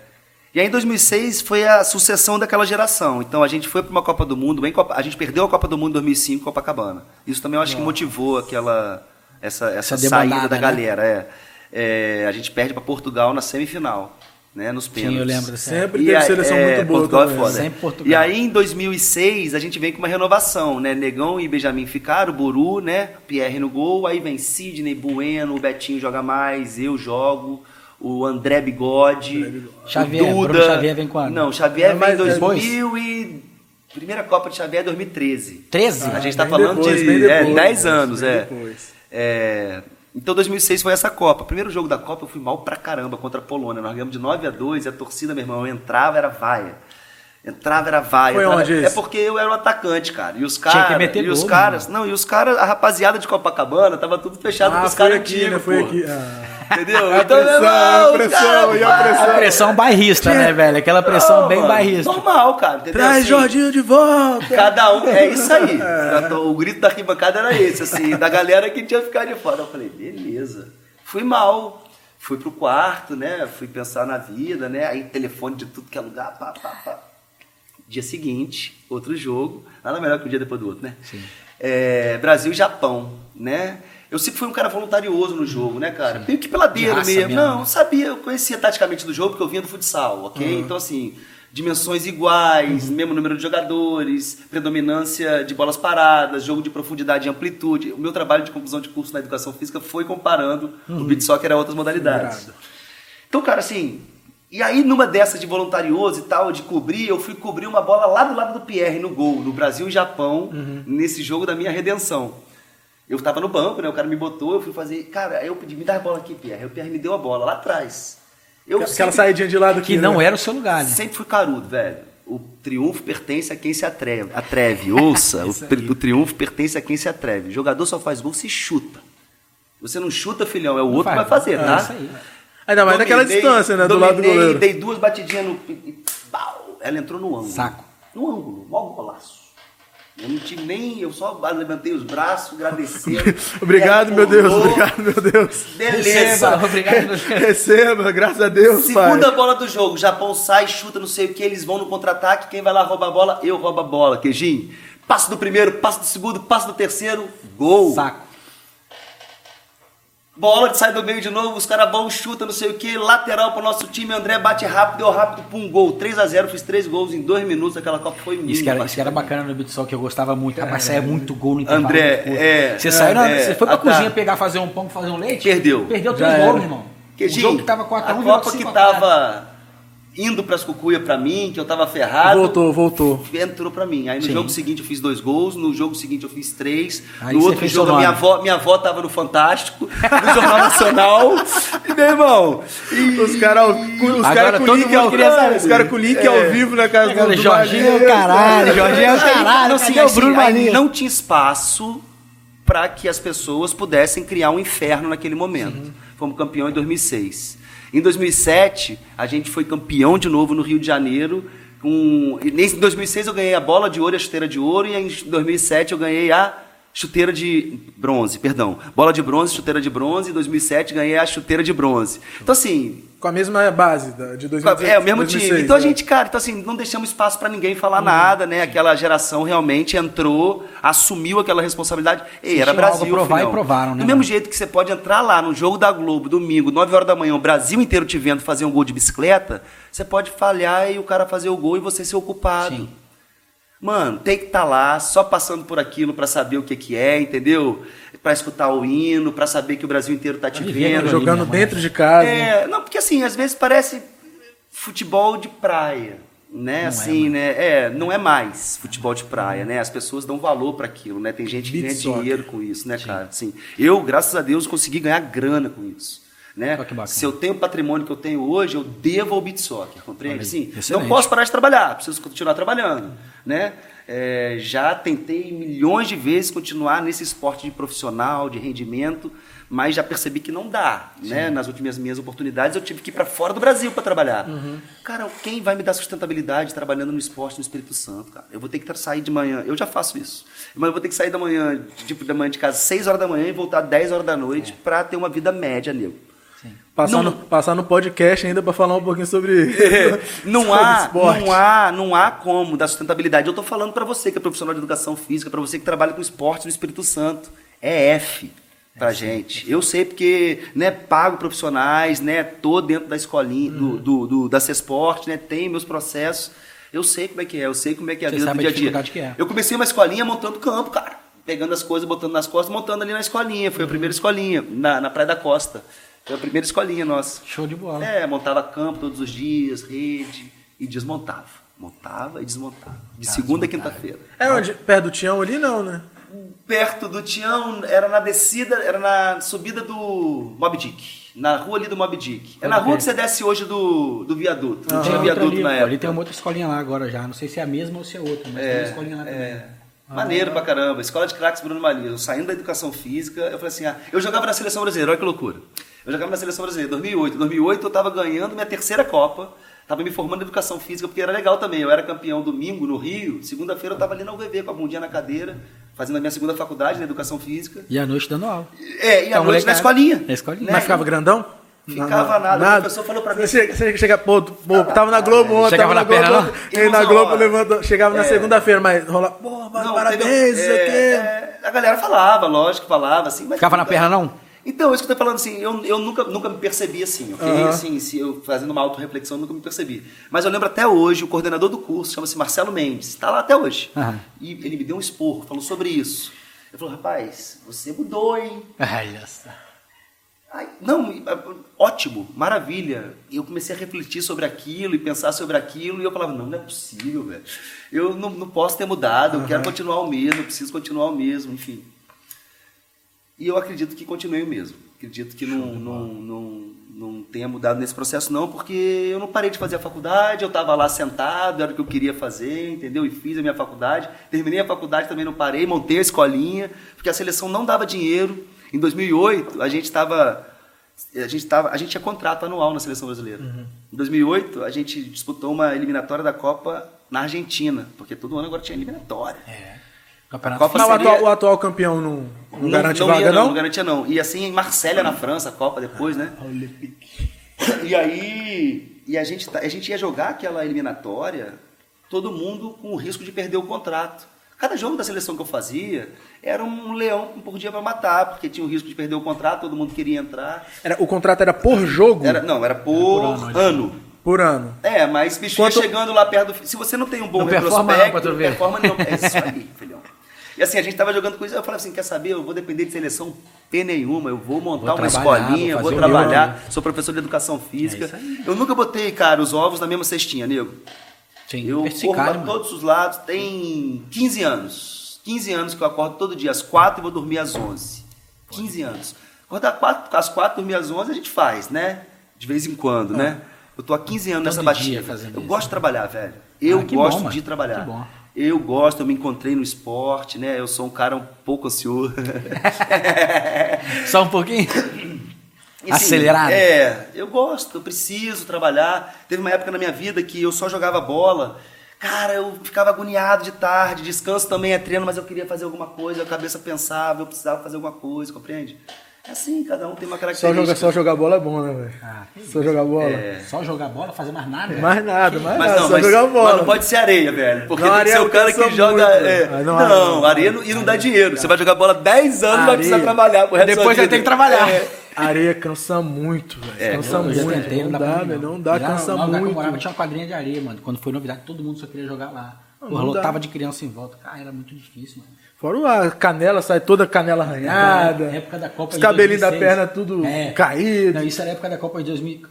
E aí em 2006 foi a sucessão daquela geração. Então a gente foi para uma Copa do Mundo, bem Copa- a gente perdeu a Copa do Mundo em 2005 Copacabana. Isso também eu acho que motivou aquela essa, essa, Essa saída da né? galera. É. É, a gente perde para Portugal na semifinal, né, nos pênaltis. eu lembro Sempre E teve aí- seleção é, muito boa Portugal é foda. Sempre Portugal. E aí em 2006 a gente vem com uma renovação, né? Negão e Benjamin ficaram, Buru, né? Pierre no gol, aí vem Sidney, Bueno, o Betinho joga mais, eu jogo, o André Bigode, Xavier, o Duda. Bruno Xavier vem quando? Não, Xavier É vem em mais 2000 e primeira Copa de Xavier é 2013. 13? A gente está falando depois, de bem é, depois, 10 anos, é. depois. É, Então 2006 foi essa Copa. Primeiro jogo da Copa eu fui mal pra caramba contra a Polônia. Nós ganhamos de 9 a 2 e a torcida, meu irmão, eu entrava era vaia. Entrava era vaia. Foi entrava- onde É isso? porque eu era o atacante, cara. E os Tinha que caras, meter e os caras, não, e os caras, a rapaziada de Copacabana tava tudo fechado com Ah, os foi caras aqui, antigos, né? Foi aqui. Ah. Entendeu? A Então, pressão, não, a pressão, caras, e a pressão. A pressão bairrista, né, velho? Aquela pressão Não, bem mano, bairrista. Normal, cara. Entendeu? Traz Assim, Jorginho de volta! Cada um, é isso aí. O grito da arquibancada era esse, assim, da galera que tinha ficado de fora. Eu falei, beleza. Fui mal. Fui pro quarto, né? Fui pensar na vida, né? Aí telefone de tudo que é lugar, pá, pá, pá. Dia seguinte, outro jogo. Nada melhor que um dia depois do outro, né? É, Brasil e Japão, né? Eu sempre fui um cara voluntarioso no jogo, né, cara? Meio que peladeiro De raça mesmo. mesmo, Não, né? sabia, eu conhecia taticamente do jogo porque eu vinha do futsal, ok? Então, assim, dimensões iguais, mesmo número de jogadores, predominância de bolas paradas, jogo de profundidade e amplitude. O meu trabalho de conclusão de curso na educação física foi comparando o beat soccer a outras modalidades. Então, cara, assim, E aí, numa dessas de voluntarioso e tal, de cobrir, eu fui cobrir uma bola lá do lado do Pierre, no gol, no Brasil e Japão, nesse jogo da minha redenção. Eu tava no banco, né? O cara me botou, eu fui fazer. Cara, aí eu pedi, me dá a bola aqui, Pierre. Aí o Pierre me deu a bola lá atrás. Eu Aquela sempre- saidinha de lado aqui. Que não né? era o seu lugar, né? Sempre fui carudo, velho. O triunfo pertence a quem se atreve. atreve. Ouça, o, o triunfo pertence a quem se atreve. O jogador só faz gol se chuta. Você não chuta, filhão, é o outro que vai faz, fazer, é tá? isso aí. Ainda mais naquela Dominei- distância, né? Do lado do dominei, goleiro. Dei duas batidinhas no. e- ela entrou no ângulo. Saco. No ângulo, mó golaço. Eu não tive nem. Eu só levantei os braços, agradeci. Obrigado, meu Deus. Obrigado, meu Deus. Beleza. Receba, obrigado. Receba, graças a Deus, Segunda pai. bola do jogo, o Japão sai, chuta, não sei o que, eles vão no contra-ataque, quem vai lá roubar a bola? Eu roubo a bola, Queijinho. Passo do primeiro, passo do segundo, passo do terceiro, gol. Saco. Bola sai do meio de novo, os caras vão, chuta, não sei o que, lateral pro nosso time, André bate rápido, deu rápido, pum, gol. 3 a 0 fiz três gols em dois minutos, aquela Copa foi minha. Isso que, era, isso que era bacana no Bitsol, que eu gostava muito. Rapaz, saia muito gol no intervalo. André, é, Você saiu, na- é, você foi pra ah, tá. cozinha pegar, fazer um pão, fazer um leite? Perdeu. Perdeu três gols, irmão. Queijinho, o jogo que tava 4x1 a Copa que 5 a 4. tava indo pras cucuia pra mim, que eu tava ferrado. Voltou, voltou. entrou pra mim. Aí no Sim. jogo seguinte eu fiz dois gols, no jogo seguinte eu fiz três. Aí no outro jogo minha avó, minha avó tava no Fantástico, no Jornal Nacional. E, meu irmão, e- Os caras os cara com link ao saber. Os caras com link É. ao vivo na casa do, Agora, do Jorginho é o caralho, Jorginho é o caralho. Então, assim, o assim, Bruno aí Marinho? não tinha espaço para que as pessoas pudessem criar um inferno naquele momento. Fomos campeão em 2006. Em 2007, a gente foi campeão de novo no Rio de Janeiro. Com... Em 2006 eu ganhei a bola de ouro e a chuteira de ouro, e em 2007 eu ganhei a chuteira de bronze, perdão. Bola de bronze, chuteira de bronze, em 2007 ganhei a chuteira de bronze. Então assim, Com a mesma base da- de 2016. é, o mesmo 2006, time. Então a é. gente, cara, então assim, não deixamos espaço pra ninguém Uhum. falar nada, né? Aquela geração realmente entrou, assumiu aquela responsabilidade. Ei, era Brasil, a provar filhão. e provaram, né, Do mesmo jeito que você pode entrar lá no jogo da Globo, domingo, 9 horas da manhã, o Brasil inteiro te vendo fazer um gol de bicicleta, você pode falhar e o cara fazer o gol e você ser o culpado. Sim. Mano, tem que estar lá, só passando por aquilo pra saber o que que é, entendeu? Pra escutar o hino, pra saber que o Brasil inteiro tá te viver vendo. Jogando dentro de casa. É, não, porque assim, às vezes parece futebol de praia, né? Não assim, é, né? É, não é mais futebol de praia, né? As pessoas dão valor para aquilo, né? Tem gente que ganha dinheiro com isso, né, cara? Assim, eu, graças a Deus, consegui ganhar grana com isso. Né? Se eu tenho o patrimônio que eu tenho hoje, eu devo ao Beat Soccer, compreende? Sim, não posso parar de trabalhar, preciso continuar trabalhando, né? É, já tentei milhões de vezes continuar nesse esporte de profissional, de rendimento, mas já percebi que não dá, né? Nas últimas minhas oportunidades eu tive que ir para fora do Brasil para trabalhar. Uhum. Cara, quem vai me dar sustentabilidade trabalhando no esporte no Espírito Santo, cara? Eu vou ter que sair de manhã, eu já faço isso, mas eu vou ter que sair da manhã, tipo, da manhã de casa, 6 horas da manhã e voltar 10 horas da noite para ter uma vida média, nego. Passar, Não- no, passar no podcast ainda pra falar um pouquinho sobre. não sobre há, esporte. não há, não há como dar sustentabilidade. Eu estou falando para você que é profissional de educação física, para você que trabalha com esporte no Espírito Santo. É F pra gente. Eu sei porque, né, pago profissionais, né, tô dentro da escolinha, Uhum. do, do, do, da Cesporte, né, tem meus processos. Eu sei como é que é, eu sei como é que é a Você vida do dia a dia. que é. Eu comecei uma escolinha montando campo, cara. Pegando as coisas, botando nas costas, montando ali na escolinha. Foi a primeira escolinha, na, na Praia da Costa. Foi a primeira escolinha nossa. Show de bola. É, montava campo todos os dias, rede, e desmontava. Montava e desmontava. De segunda a quinta-feira. É onde? Perto do Tião ali, não, né? Perto do Tião, era na descida, era na subida do Mob Dick. Na rua ali do Mob Dick. É na rua que você desce hoje do, do viaduto. Não Tem tinha viaduto ali, na época. ali tem uma outra escolinha lá agora já. Não sei se é a mesma ou se é outra, mas tem uma escolinha lá também. É. Maneiro pra caramba. Escola de craques Bruno Maria. Eu saindo da educação física, eu falei assim, ah, eu jogava na seleção brasileira, olha que loucura. Eu jogava na seleção brasileira, 2008. Em 2008 eu tava ganhando minha terceira Copa. Tava me formando em educação física, porque era legal também. Eu era campeão domingo no Rio. Segunda-feira eu tava ali na UVV com a bundinha na cadeira, fazendo a minha segunda faculdade na educação física. E à noite dando aula. É, e à Então, noite na escolinha. Na escolinha. Né? Mas ficava grandão? Ficava nada. O professor falou pra mim. Você chega, você chega pô, pô, tava na Globo ontem, Chegava tava na perna, Globo? E na Globo levantou, chegava na É. segunda-feira, mas rola, pô, Não, parabéns, aqui. É, é, a galera falava, lógico, falava assim. Mas Ficava na perna, não? Então, isso que eu tô falando assim, eu, eu nunca, nunca me percebi assim, ok? Aham. Assim, se eu fazendo uma autorreflexão, eu nunca me percebi. Mas eu lembro até hoje, o coordenador do curso, chama-se Marcelo Mendes, está lá até hoje. Aham. E ele me deu um esporro, falou sobre isso. Ele falou, rapaz, você mudou, hein? Olha só. Aí não, ótimo, maravilha. Eu comecei a refletir sobre aquilo e pensar sobre aquilo, e eu falava, não, não é possível, velho. Eu não, não posso ter mudado, eu quero continuar o mesmo, eu preciso continuar o mesmo, enfim. E eu acredito que continuei o mesmo. Acredito que não, não, não, não tenha mudado nesse processo, não, porque eu não parei de fazer a faculdade, eu estava lá sentado, era o que eu queria fazer, entendeu? E fiz a minha faculdade. Terminei a faculdade, também não parei, montei a escolinha, porque a seleção não dava dinheiro. Em 2008, a gente estava. A gente, tava, a gente tinha contrato anual na seleção brasileira. Uhum. Em 2008, a gente disputou uma eliminatória da Copa na Argentina, porque todo ano agora tinha eliminatória. É. Campeonato Copa Mas o seria- atual, o atual campeão não, não, garante não vaga, ia, não? Não garantia, não. E assim, em Marselha, na França, a Copa depois, né? E aí, e a gente, tá- a gente ia jogar aquela eliminatória, todo mundo com o risco de perder o contrato. Cada jogo da seleção que eu fazia era um leão por dia para matar, porque tinha o risco de perder o contrato, todo mundo queria entrar. Era, o contrato era por jogo? Era, não, era por, ano, ano. Por ano. É, mas bicho Quanto- ia chegando lá perto do. Se você não tem um bom Não performa retrospecto, não, pra tu ver. performa não. É isso aí, filhão. E assim, a gente tava jogando com isso, eu falava assim, quer saber, eu vou depender de seleção P nenhuma, eu vou montar Vou uma escolinha, vou vou, trabalhar, meu, sou professor de educação física. É eu nunca botei, cara, os ovos na mesma cestinha, nego. Sim, Eu corro para todos os lados, tem 15 anos. 15 anos que eu acordo todo dia às 4 e vou dormir às 11. 15 anos. Acordar quatro, às 4 dormir às 11 a gente faz, né? De vez em quando, né? Eu tô há 15 anos Todo nessa batida. Eu isso. gosto de trabalhar, velho. Eu Ah, gosto bom, de trabalhar. Que bom. Eu gosto, eu me encontrei no esporte, né? Eu sou um cara um pouco ansioso. Só um pouquinho? Assim, Acelerado. É, eu gosto, eu preciso trabalhar. Teve uma época na minha vida que eu só jogava bola. Cara, eu ficava agoniado de tarde, descanso também é treino, mas eu queria fazer alguma coisa, a cabeça pensava, eu precisava fazer alguma coisa, compreende? É assim, cada um tem uma Só característica. jogar, só jogar bola é bom, né, velho? Ah, só jogar bola. É. Só jogar bola, fazer mais nada? Mais nada, mais Mas nada, não, só mas, jogar bola. mas não pode ser areia, velho. Porque Não, tem que areia ser o cara que joga. muito, é, velho. não, Não, areia não, e não dá dinheiro. Você vai jogar bola 10 anos e vai precisar Areia. trabalhar. pro resto da Depois vai ter vida. que trabalhar. É. Areia cansa muito, velho. É, cansa Eu já muito. tentei, não dá, dá, velho. Não dá, cansa que eu muito. morava tinha uma quadrinha de areia, mano. Quando foi novidade, todo mundo só queria jogar lá. Não, Porra, não lotava de criança em volta. Cara, era muito difícil, mano. Fora a canela, sai toda a canela arranhada. Na época da Copa Os cabelinhos da 2006. perna tudo É. caído. Não, isso era a época da Copa de 2000,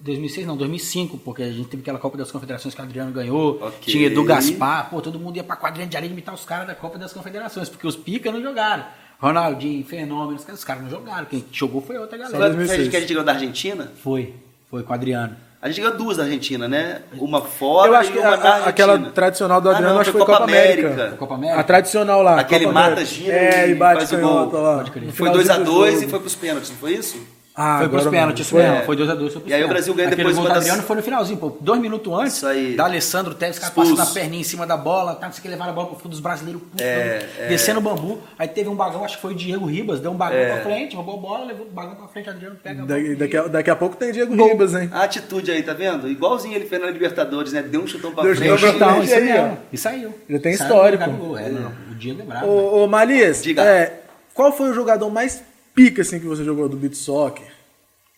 2006, não, 2005, porque a gente teve aquela Copa das Confederações que o Adriano ganhou. Ok. Tinha Edu Gaspar, pô, todo mundo ia pra quadrinha de areia imitar os caras da Copa das Confederações, porque os pica não jogaram. Ronaldinho, Fenômeno, os caras- não jogaram. Quem jogou foi outra galera. o que a gente- que a gente ganhou da Argentina? Foi, foi com o Adriano. A gente ganhou duas da Argentina, né? Uma fora Eu acho e que uma a- na aquela tradicional do Ah, Adriano, não, acho que foi Copa América. Foi Copa América? A tradicional lá. Aquele Copa mata, América. gira É, e e bate faz o gol. lá. Foi finalzinho 2x2 do e foi pros pênaltis, não foi isso? Ah, foi pros pênaltis, isso foi. mesmo. Foi 2x2, foi pros E aí o. Brasil ganha Aquele depois gol do quando Adriano foi no finalzinho, pô. Dois minutos antes, Isso aí. da Alessandro Teves, cara passando a perninha em cima da bola, tá, não sei o que, levaram a bola pro fundo dos brasileiros, puto, É, é. descendo o bambu. Aí teve um bagão, acho que foi o Diego Ribas, deu um bagão É. pra frente, roubou a bola, levou o bagão pra frente, Adriano pega a bola. Daqui, daqui, a, daqui a pouco tem Diego Ribas, hein? A atitude aí, tá vendo? Igualzinho ele fez na Libertadores, né? Deu um chutão pra Deu um frente. chutão frente. isso aí, mesmo. E saiu. Já tem Saiu histórico. É, não, o Diego é brabo. né? Ô, ô Malias, é, qual foi o jogador mais pica assim, que você jogou do beat soccer?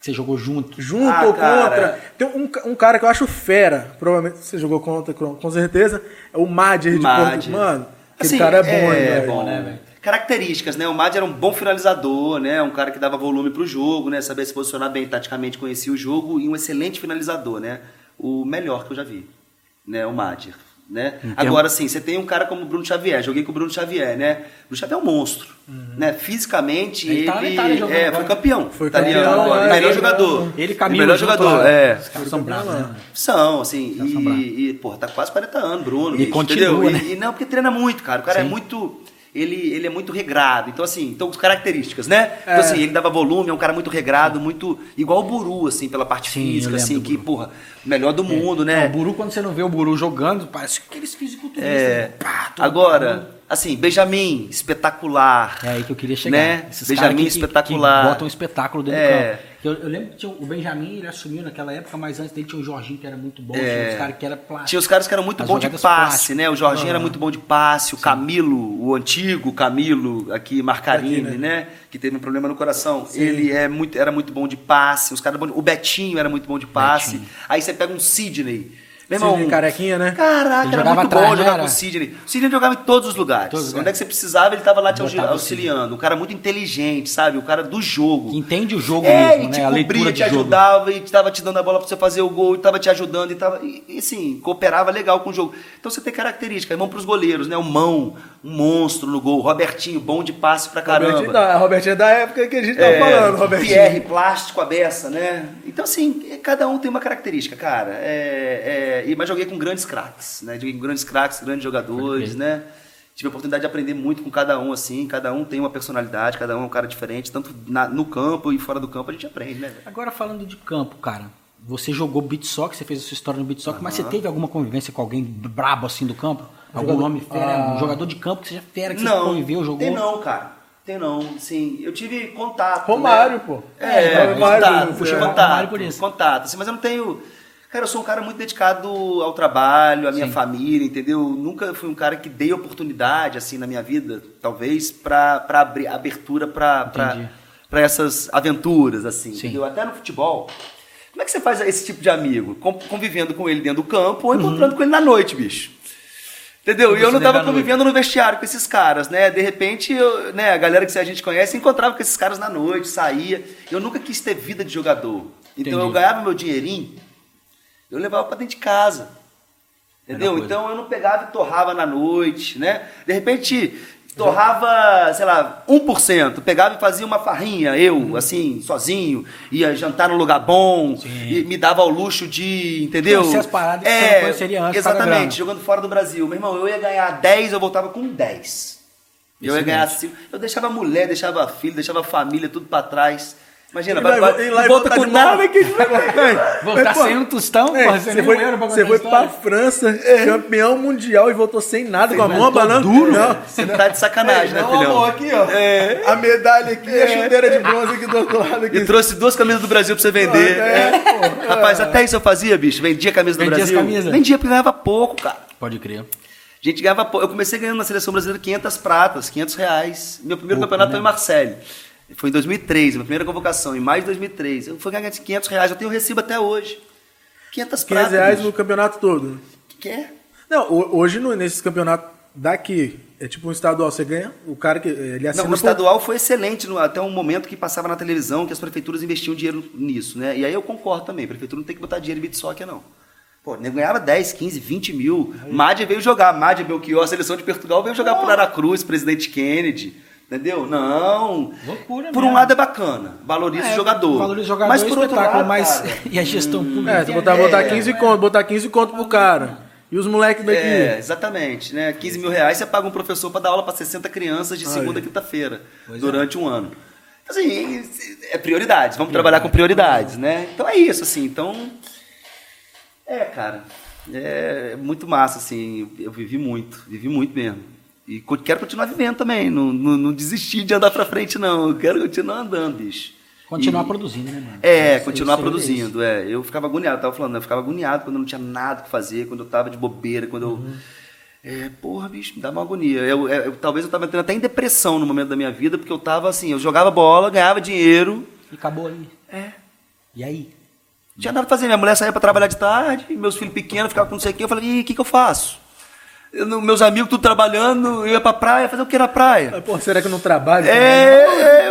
Você jogou junto. Junto Ah, ou cara. contra? Tem um, um cara que eu acho fera, provavelmente você jogou contra, com com certeza, é o Madir de. Porto. Mano, Assim, cara é bom, hein, é velho? bom, né, velho? Características, né? O Mad era um bom finalizador, né? Um cara que dava volume pro jogo, né? Sabia se posicionar bem taticamente, conhecia o jogo e um excelente finalizador, né? O melhor que eu já vi, né? O Madir, né? Agora, sim, você tem um cara como o Bruno Xavier. Joguei com o Bruno Xavier, né? O Bruno Xavier é um monstro, né? Fisicamente, Ele ele, tá Itália jogando é, foi campeão. Foi italiano campeão, agora. é, melhor ele- jogador. Ele O caminha melhor jogador, é. Os caras são bravos, né? São, assim, Eles são e, e, pô, tá quase 40 anos, Bruno. E bicho, continua, entendeu? né? E, e não, porque treina muito, cara. O cara é Sim. muito. Ele, ele é muito regrado. Então, assim, então, características, né? Então, É. assim, ele dava volume, é um cara muito regrado, muito. Igual o Buru, assim, pela parte Sim, física, assim, que, porra, melhor do mundo, Não, né? o Buru, quando você não vê o Buru jogando, parece aqueles fisiculturistas. É. né? Pá, Agora, assim, Benjamin, espetacular. É aí que eu queria chegar. Né? Esses Benjamin que- espetacular. Que botam um espetáculo dentro É. do campo. Eu, eu lembro que tinha o Benjamin, ele assumiu naquela época, mas antes dele tinha o Jorginho, que era muito bom. Tinha os caras que era plástico. Tinha os caras que eram muito bons de passe, plásticas. né? O Jorginho era muito bom de passe, o Camilo, o antigo Camilo, aqui, Marcarini, Daqui, né? Que teve um problema no coração. Ele é muito, era muito bom de passe, os caras O Betinho era muito bom de passe. Betinho. Aí você pega um Sidney. Meu irmão, Sidney Carequinha, né? Caraca, Ele era muito atrás, bom jogar era? com o Sidney. O Sidney jogava em todos os lugares. Todos os Onde é que você precisava, ele estava lá te Botava o auxiliando. Um cara muito inteligente, sabe? O cara do jogo. Que entende o jogo É, mesmo, e né? te leitura cobria, te jogo. ajudava e estava te dando a bola para você fazer o gol, e estava te ajudando e tava e, e, assim, cooperava legal com o jogo. Então você tem característica, irmão para os goleiros, né? O Mão, um monstro no gol, Robertinho, bom de passe pra Robertinho caramba. da, Robertinho é da época que a gente tava É, falando, Robertinho. Pierre, plástico, a beça, né? Então, assim, é- cada um tem uma característica, cara. É, é, e- mas joguei com grandes craques, né? Joguei com grandes craques, grandes jogadores, né? Tive a oportunidade de aprender muito com cada um, assim. Cada um tem uma personalidade, cada um é um cara diferente. Tanto na- no campo e fora do campo a gente aprende, né? Agora falando de campo, cara. Você jogou beat soccer, você fez a sua história no beat soccer, mas você teve alguma convivência com alguém brabo assim do campo? Algum Jogador- nome fera, Ah. um jogador de campo que seja fera, que você Não, conviveu, jogou? tem não, cara. Tem não, sim. Eu tive contato. Romário, né? pô. É, Romário, contato, é. puxa Romário contato, por isso. contato, assim, mas eu não tenho... Cara, eu sou um cara muito dedicado ao trabalho, à minha Sim. família, entendeu? Nunca fui um cara que dei oportunidade, assim, na minha vida, talvez, pra abrir abertura pra essas aventuras, assim, Sim. entendeu? Até no futebol. Como é que você faz esse tipo de amigo? Convivendo com ele dentro do campo ou encontrando com ele na noite, bicho? Entendeu? E eu não Você tava lembra à convivendo no vestiário com esses caras, né? De repente, eu, né, a galera que a gente conhece encontrava com esses caras na noite, saía. Eu nunca quis ter vida de jogador. Então Entendi. eu ganhava meu dinheirinho, eu levava pra dentro de casa. Entendeu? Então eu não pegava e torrava na noite, né? De repente, torrava, sei lá, 1%, pegava e fazia uma farrinha, eu, assim, sozinho, ia jantar num lugar bom, e me dava ao luxo de, entendeu? Conhecer as paradas é, conheceria antes, exatamente, jogando fora do Brasil. Meu irmão, eu ia ganhar 10, eu voltava com 10. Eu ia Excelente. ganhar 5. Eu deixava mulher, deixava a filha, deixava família, tudo pra trás. Imagina, vai, lá- vai, e não e volta com nada. que a gente vai- Voltar pô, sem um tostão, é, porra, você foi, um euro pra você foi pra França, campeão mundial e voltou sem nada, com a mão abanando. duro, não. Você tá de sacanagem, né, não, filhão? amor, aqui, ó. É. A medalha aqui e a chuteira de bronze aqui do outro lado. Aqui. E trouxe duas camisas do Brasil pra você vender. É, É. pô. Rapaz, até isso eu fazia, bicho. Vendia a camisa do Vendia as Brasil. camisas? Vendia porque ganhava pouco, cara. Pode crer. A gente ganhava pouco. Eu comecei ganhando na seleção brasileira 500 pratas, 500 reais. Meu primeiro campeonato foi em Marseille. Foi em 2003, minha primeira convocação, em maio de 2003. Eu fui ganhar 500 reais, eu tenho recibo até hoje. 500 15 pratas. reais bicho. no campeonato todo. Que que é? Não, ho- hoje nesses campeonatos daqui, é tipo um estadual, você ganha, o cara que ele assina Não, o por- estadual foi excelente no- até um momento que passava na televisão que as prefeituras investiam dinheiro nisso, né? E aí eu concordo também, a prefeitura não tem que botar dinheiro em beat soccer, não. Pô, nego ganhava 10, 15, 20 mil. Mádia veio jogar, Mádia Belchior, a seleção de Portugal veio jogar por Aracruz, presidente Kennedy. Entendeu? Não. Loucura Por um mesmo. lado é bacana, valoriza É, o jogador. Valoriza o jogador mas e por outro espetáculo, lado, mas cara, e a gestão pública? É, botar, botar 15 conto, botar 15 conto pro cara. E os moleques daqui. É, exatamente, né? 15 mil reais você paga um professor para dar aula para 60 crianças de segunda a quinta-feira, durante um ano. Assim, é prioridades, vamos trabalhar com prioridades, né? Então é isso, assim, então... É, cara, é muito massa, assim, eu vivi muito, vivi muito mesmo. E quero continuar vivendo também, não, não, não desistir de andar pra frente, não, eu quero continuar andando, bicho. Continuar E- produzindo, né, mano? é, continuar aí produzindo. É, eu ficava agoniado, eu tava falando, né, eu ficava agoniado quando eu não tinha nada pra fazer, quando eu tava de bobeira, quando eu. Uhum. É, porra, bicho, me dá uma agonia. Eu, é, eu- talvez eu tava entrando até em depressão no momento da minha vida, porque eu tava assim, eu jogava bola, ganhava dinheiro, E acabou ali. é, E aí? não tinha nada pra fazer. Minha mulher saía pra trabalhar de tarde, meus filhos pequenos ficavam com não sei o quê. Eu falei, e o que, que eu faço? Eu meus amigos tudo trabalhando, eu ia pra praia, fazer o que na praia? Mas, Pô, será que eu não trabalho? também? É,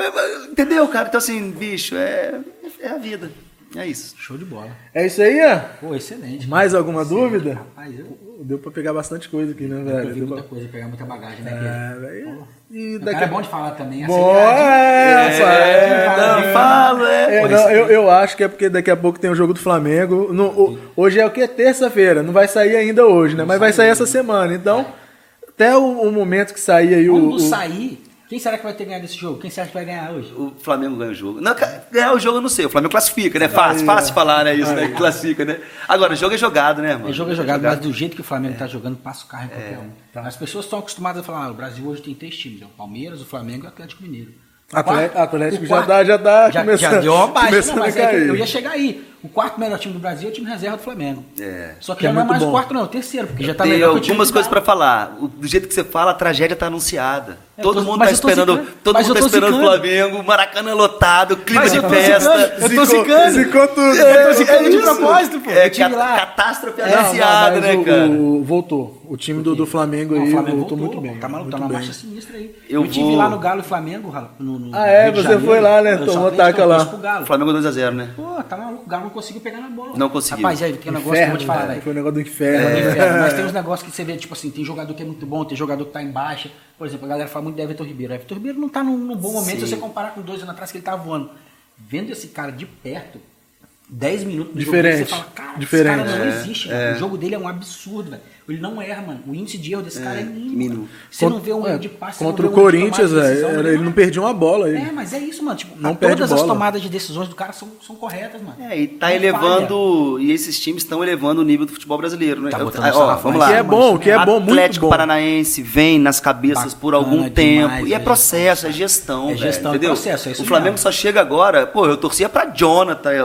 é, entendeu, cara? Então, assim, bicho, é, é a vida. É isso. Show de bola. É isso aí, ó. Pô, excelente. Mais alguma dúvida? Rapaz, eu, Deu pra pegar bastante coisa aqui, né, eu velho? vi Deu muita pra... coisa, pegar muita bagagem, né? É, velho. E O daqui cara é bom de falar também. Bom, aceleradinho. é, É, rapaz. não, falo, é. É, não, eu, eu acho que é porque daqui a pouco tem o jogo do Flamengo. No- o- hoje é o que? Terça-feira. Não vai sair ainda hoje, né? Mas vai sair essa semana. Então, até o, o momento que sair aí o. Quando o- sair, quem será que vai ter ganhado esse jogo? Quem será que vai ganhar hoje? O Flamengo ganha o jogo. Não, ganhar o jogo eu não sei. O Flamengo classifica, né? Fácil, fácil falar, né? Isso, né? Classifica, né? Agora, o jogo é jogado, né, mano? O jogo é jogado, mas do jeito que o Flamengo tá jogando, passa o carro em É, qualquer um. tá. As pessoas estão acostumadas a falar, ah, o Brasil hoje tem três times, é o Palmeiras, o Flamengo e o Atlético Mineiro. O Atle- quarto- Atlético o já tá- já tá já, começando- já deu uma baixa, não, mas é eu ia chegar aí. O quarto melhor time do Brasil é o time reserva do Flamengo. É. Só que, Que é não é mais bom. o quarto, não, é o terceiro, porque já tá Tem melhor time algumas coisas pra falar. O- Do jeito que você fala, a tragédia tá anunciada. Eu todo tô- mundo tá esperando, zicando. todo Mas mundo tá esperando o. Flamengo, Maracanã lotado, clima Mas de eu festa. zicando. Eu tô zicando. Zicou tudo. Eu tô zicando de isso. propósito, pô. É O time ca- lá. catástrofe não, anunciada, né, cara? o- voltou. O time do, do Flamengo Não, aí o Flamengo voltou, voltou, muito bem. Tá maluco, tá bem. marcha sinistra aí. Eu tive lá no Galo e Flamengo, Ah, é? Você foi lá, né? Tomou taca lá. Flamengo 2x0, né? Pô, tá maluco, o Galo conseguiu pegar na bola. Não conseguiu. Rapaz, aí tem um negócio que eu vou te Inferno, falar, velho. Foi um negócio do É, inferno. no inferno, Mas tem uns negócios que você vê, tipo assim, tem jogador que é muito bom, tem jogador que tá em baixa. Por exemplo, a galera fala muito de Everton Ribeiro. Everton Ribeiro não tá num, num bom momento Sim. se você comparar com dois anos atrás que ele tava voando. Vendo esse cara de perto, 10 minutos do Diferente, jogo, você fala, cara, diferente. esse cara não É, existe, velho. O jogo dele é um absurdo, velho. Ele não erra, mano. O índice de erro desse cara é mínimo. Você não vê um erro de passe, Contra o um Corinthians, de velho, decisão, era- ele não perdia uma bola. Ele. É, mas é isso, mano. Tipo, Não todas as bola. tomadas de decisões do cara são, são corretas, mano. É, e tá Não elevando, e esses times estão elevando o nível do futebol brasileiro, né? Tá Eu- botando ah, o sarrafo vamos lá Que é bom, que é bom, muito Atlético bom. Paranaense vem nas cabeças por Bacana algum tempo. demais, e é processo, é gestão. É gestão, é entendeu? processo, é isso o Flamengo só chega agora. Pô, eu torcia pra Jonathan, é,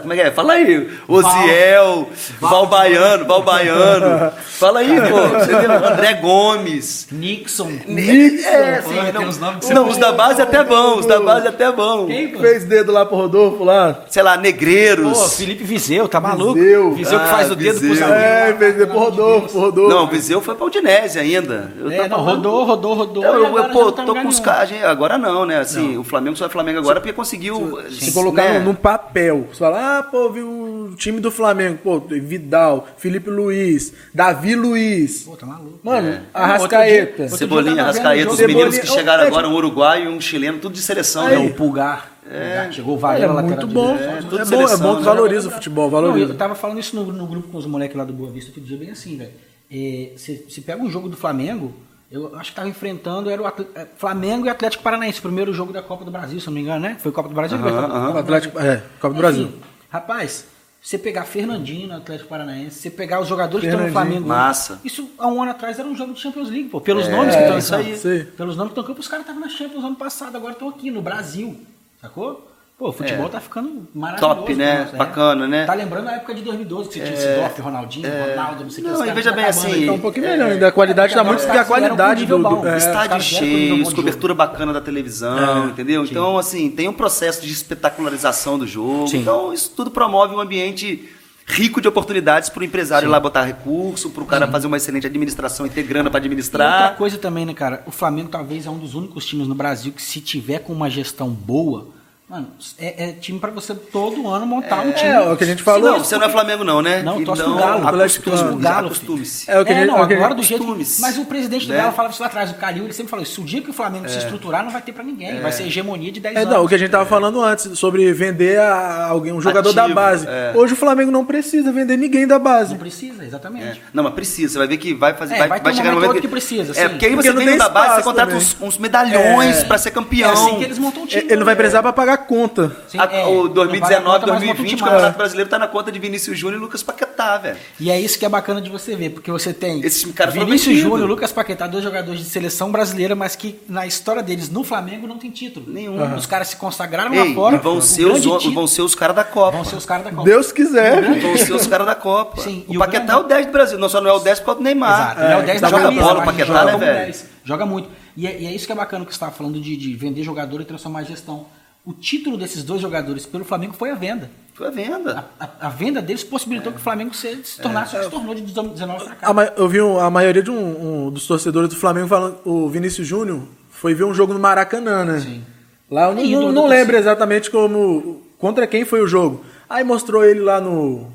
como é que é? Fala aí. Oziel, Valbaiano, Valbaiano. Fala aí, pô. Entendeu? André Gomes. Nixon. É, Pô, assim, tem não, uns nomes que você não, os da base até bom, os da base até bom. Quem, pô? Fez dedo lá pro Rodolfo lá. Sei lá, Negreiros. Pô, Felipe Viseu, tá maluco? Viseu. Viseu que Ah, faz o dedo pro Viseu. zagueiro. É, fez dedo pro Rodolfo, pro Rodolfo. Não, o Viseu foi pra Udinese ainda. Eu É, tava não, rodou, rodou, rodou. Eu, eu, agora pô, não tá tô com os caras. gente, Agora não, né? Assim, o Flamengo só é Flamengo agora porque conseguiu. Se colocar né? num, num papel, você fala, ah, pô, viu o time do Flamengo, pô, Vidal, Felipe Luiz, Davi Luiz. Pô, tá maluco. Mano, Outro Arrascaeta. dia- outro Cebolinha, dia eu tava vendo Rascaeta, o os jogo- meninos que Cebolinha- chegaram é, agora, um uruguaio e um chileno, tudo de seleção. É, né? o Pulgar. Pulgar. Chegou o Varela, É lateral muito direito. bom, É, é, bom, é seleção, bom que né? valoriza o futebol, Não, valoriza. eu tava falando isso no, no grupo com os moleques lá do Boa Vista outro dia, bem assim, velho. É, Você você pega um jogo do Flamengo, eu acho que tava enfrentando, era o Atl- é, Flamengo e Atlético Paranaense, primeiro jogo da Copa do Brasil, se não me engano, né? Foi Copa do Brasil? Copa O do Brasil. Atlético, é, Copa do Enfim, Brasil. Rapaz, você pegar Fernandinho no Atlético Paranaense, você pegar os jogadores que estão no. Flamengo. Massa. Isso há um ano atrás era um jogo de Champions League, pô. Pelos nomes que estão aí. Sim. Pelos nomes que estão campo, os caras estavam na Champions ano passado, agora estão aqui no Brasil. Sacou? Pô, o futebol É. tá ficando maravilhoso. Top, né? nossa, é. Bacana, né? Tá lembrando a época de 2012, que você tinha Sidorf, Ronaldinho, Ronaldo, não sei o que. Não, e veja tudo bem assim. Tá um pouquinho melhor ainda. A qualidade tá Agora muito os que a qualidade do. do- é. Estádio cheio, cobertura bacana da televisão, É. entendeu? Então, assim, tem um processo de espetacularização do jogo. Sim. Então, isso tudo promove um ambiente rico de oportunidades para o empresário ir lá botar recurso, para o cara fazer uma excelente administração e ter grana para E outra administrar. coisa também, né, cara? O Flamengo talvez é um dos únicos times no Brasil que, se tiver com uma gestão boa, mano, é, é time pra você todo ano montar um time. É, o que a gente falou. Não, você não é Flamengo não, né? Não, torce então, pro Galo, Atlético acostume, pro Galo, acostume-se. É o que a é, gente- não, é o que a agora gente- do jeito. costumes, Mas o presidente do né? Galo falava isso lá atrás, o Calil, ele sempre falou isso: o dia que o Flamengo se estruturar, não vai ter pra ninguém. Vai ser hegemonia de 10 É, anos. não, o que a gente tava falando antes, sobre vender a alguém, um jogador da base. é. Hoje o Flamengo não precisa vender ninguém da base. Não precisa, exatamente. É. Não, mas precisa. Você vai ver que vai fazer. É, vai, vai um chegar no momento que precisa, É, porque aí você não tem tem da base, você contrata uns, medalhões É. pra ser campeão. É assim que eles montam um time. Ele não vai precisar pra pagar conta. Sim, A- é, o não paga 2019, conta, mas monta um 2020, o Campeonato. Brasileiro tá na conta de Vinícius Júnior e Lucas Paquetá, velho. E é isso que é bacana de você ver, porque você tem Esses caras foram Vinícius. Júnior, Lucas Paquetá, dois jogadores de seleção brasileira, mas que na história deles no Flamengo não tem título. Nenhum. Os caras se consagraram Ei, lá fora. e vão ser, os, título- vão ser os caras da Copa. vão ser os caras da Copa. Deus quiser. Vão ser os caras da Copa. Sim, e o o Paquetá grande- é o 10 do Brasil. Não só não é o 10 por causa do Neymar. Exato, ele é o 10 da joga camisa, bola, o Paquetá, né, velho? 10. Joga muito. E é, e é isso que é bacana que você estava falando de, de vender jogador e transformar em gestão. O título desses dois jogadores pelo Flamengo foi a venda. Foi a venda. A, a- a venda deles possibilitou que o Flamengo se, se tornasse o que se tornou de 19 para cá. A eu vi um- a maioria de um, um dos torcedores do Flamengo falando o Vinícius Júnior foi ver um jogo no Maracanã, né? Sim. Lá eu não, É não, não lembro exatamente como contra quem foi o jogo. Aí mostrou ele lá no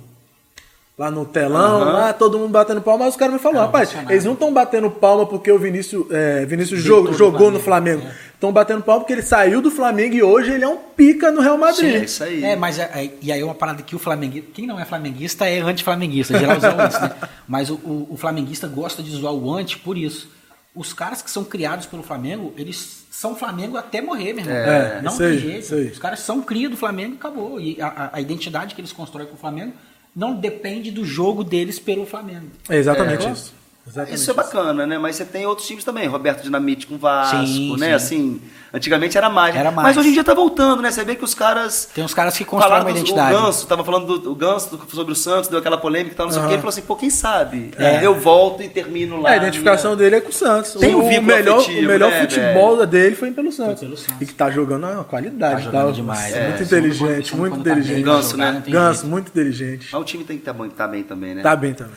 lá no telão, Aham. lá todo mundo batendo palma, mas os caras me falaram, rapaz, eles não estão batendo palma porque o Vinícius, é, Vinícius jogou, no jogou no Flamengo, Flamengo. Estão batendo palma porque ele saiu do Flamengo e hoje ele é um pica no Real Madrid. É isso aí. É, mas é- é- e aí uma parada que o flamenguista, quem não é flamenguista é anti-flamenguista, geralzão isso, né? Mas o, o- o flamenguista gosta de zoar o anti por isso. Os caras que são criados pelo Flamengo, eles são Flamengo até morrer, meu irmão. É, não tem aí, jeito. Os caras são cria do Flamengo e acabou. E a, a- identidade que eles constroem com o Flamengo não depende do jogo deles pelo Flamengo. É exatamente isso. Exatamente Isso é bacana, né? Mas você tem outros times também, Roberto Dinamite com Vasco, Sim, né? sim. Assim, antigamente era mais. Era mais. Mas hoje em dia tá voltando, né? Você vê que os caras Tem uns caras que constroem uma identidade. O Ganso, tava falando do o Ganso sobre o Santos, deu aquela polêmica e tal, não sei o quê. Ele falou assim, pô, quem sabe? É. Eu volto e termino lá. É, a identificação dele é com o Santos. Tem o, vínculo melhor, afetivo, o melhor né, futebol dele foi pelo Santos. pelo Santos. E que tá jogando uma qualidade. Tá jogando tá? demais, Muito é. Quando- inteligente, quando muito tá inteligente. Ganso, né? Ganso, muito inteligente. Mas o time tem que estar bem, tá bem também, né? Tá bem também.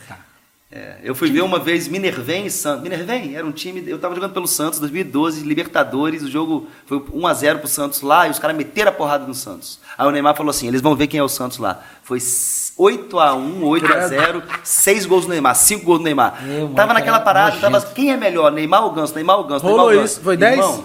É, eu fui ver uma vez Minervém e Santos. Minervém era um time. Eu tava jogando pelo Santos 2012, Libertadores. O jogo foi 1x0 pro Santos lá e os caras meteram a porrada no Santos. Aí o Neymar falou assim: eles vão ver quem é o Santos lá. Foi 8x1, 8x0, 6 gols do Neymar, 5 gols do Neymar. Meu, mano, tava naquela cara, parada, tava, quem é melhor? Neymar ou Ganso? Neymar ou Ganso? Neymar Rolou ou Ganso? isso. Foi 10? Irmão,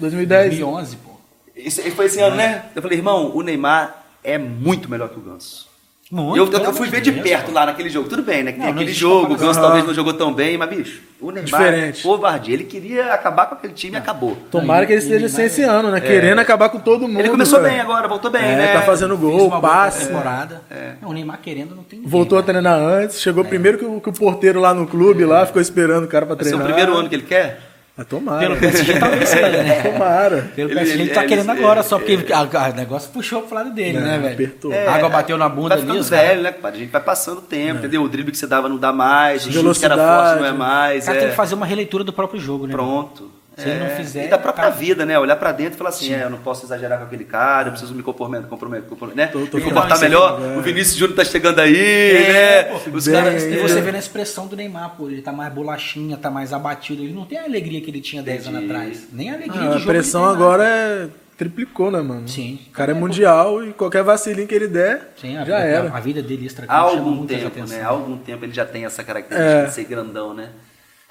2010? 2011, pô. isso foi esse ano, né? Eu falei, irmão, o Neymar é muito melhor que o Ganso. Muito, Eu, eu- eu fui ver de perto lá naquele jogo. Tudo bem, né? Que Não, tem aquele jogo, o. Ganso talvez não jogou tão bem, mas, bicho, o Neymar Diferente. é covardia. Ele queria acabar com aquele time e acabou. Tomara que ele esteja sem esse ano, né? Querendo acabar com todo mundo. Ele começou velho. bem agora, voltou bem, É, né? tá fazendo gol, uma boa passe. temporada. Não, o Neymar querendo não tem ninguém, Voltou a né? treinar antes, chegou primeiro que o, que o porteiro lá no clube, lá, ficou esperando o cara pra Vai ser treinar. o primeiro ano que ele quer? Mas tomara. Pelo PSG talvez seja, né? Tomara. Pelo Ele- PSG ele, ele- tá ele- querendo ele- agora, só porque a- a- o negócio puxou pro lado dele, É, né, velho? apertou. A água bateu na bunda Vai ali. ficando velho, né, compadre? A gente vai passando o tempo, entendeu? O drible que você dava não dá mais, o chute que era Velocidade. forte não é mais. O cara é. tem que fazer uma releitura do próprio jogo, né? Pronto. Se ele não fizer, E da própria vida, né? Olhar pra dentro e falar assim, é, eu não posso exagerar com aquele cara, eu preciso me comprometer, comprometer, né? Tô- tô me com- comportar é melhor. verdade. O Vinícius Júnior tá chegando aí, É, né? pô, Os bem caras. E É. você vê na expressão do Neymar, pô, ele tá mais bolachinha, tá mais abatido. Ele não tem a alegria que ele tinha 10 anos atrás. Nem a alegria Ah, de a jogo pressão ele tem agora é triplicou, né, mano? Sim. O cara é mundial e qualquer vacilinho que ele der. Sim, a, já a- era. A, vida dele extra Há algum muita tempo, né? Há algum tempo ele já tem essa característica É. de ser grandão, né?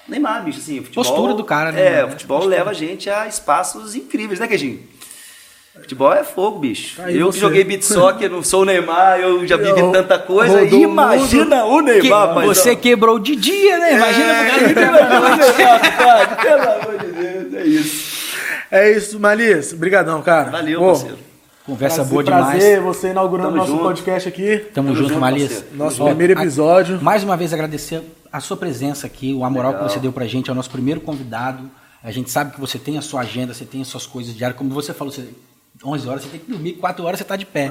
Neymar, bicho, assim, o futebol... Postura do cara, né, É, o futebol leva a gente a espaços incríveis, né, Queijinho? Futebol é fogo, bicho. Aí eu você. que joguei beat soccer, não sou o Neymar, eu já vivi Eu- tanta coisa. o Imagina o Que- Neymar, paizão. você quebrou de dia, né? Imagina é, pro cara Pelo amor de Deus, é isso. É isso, Malis. Obrigadão, cara. Valeu, Pô, parceiro. Conversa prazer, boa demais. Prazer, você inaugurando Tamo nosso junto. podcast aqui. Tamo, Tamo junto, junto. Nosso Ó, primeiro episódio. mais uma vez agradecer a sua presença aqui, o moral Legal. que você deu pra gente, é o nosso primeiro convidado. A gente sabe que você tem a sua agenda, você tem as suas coisas diárias, como você falou, você 11 horas você tem que dormir, 4 horas você tá de pé.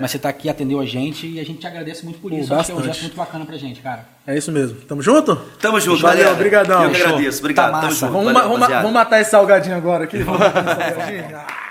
Mas você tá aqui, atendeu a gente e a gente te agradece muito por Pô, isso. Acho que é um gesto muito bacana pra gente, cara. É isso mesmo. Tamo junto? Tamo junto, Valeu, galera. obrigadão. Eu agradeço. Obrigado. Tá Tamo massa. junto. Vamos, Valeu, vamos, vamos matar esse salgadinho agora aqui. Vamos matar esse salgadinho. Ah.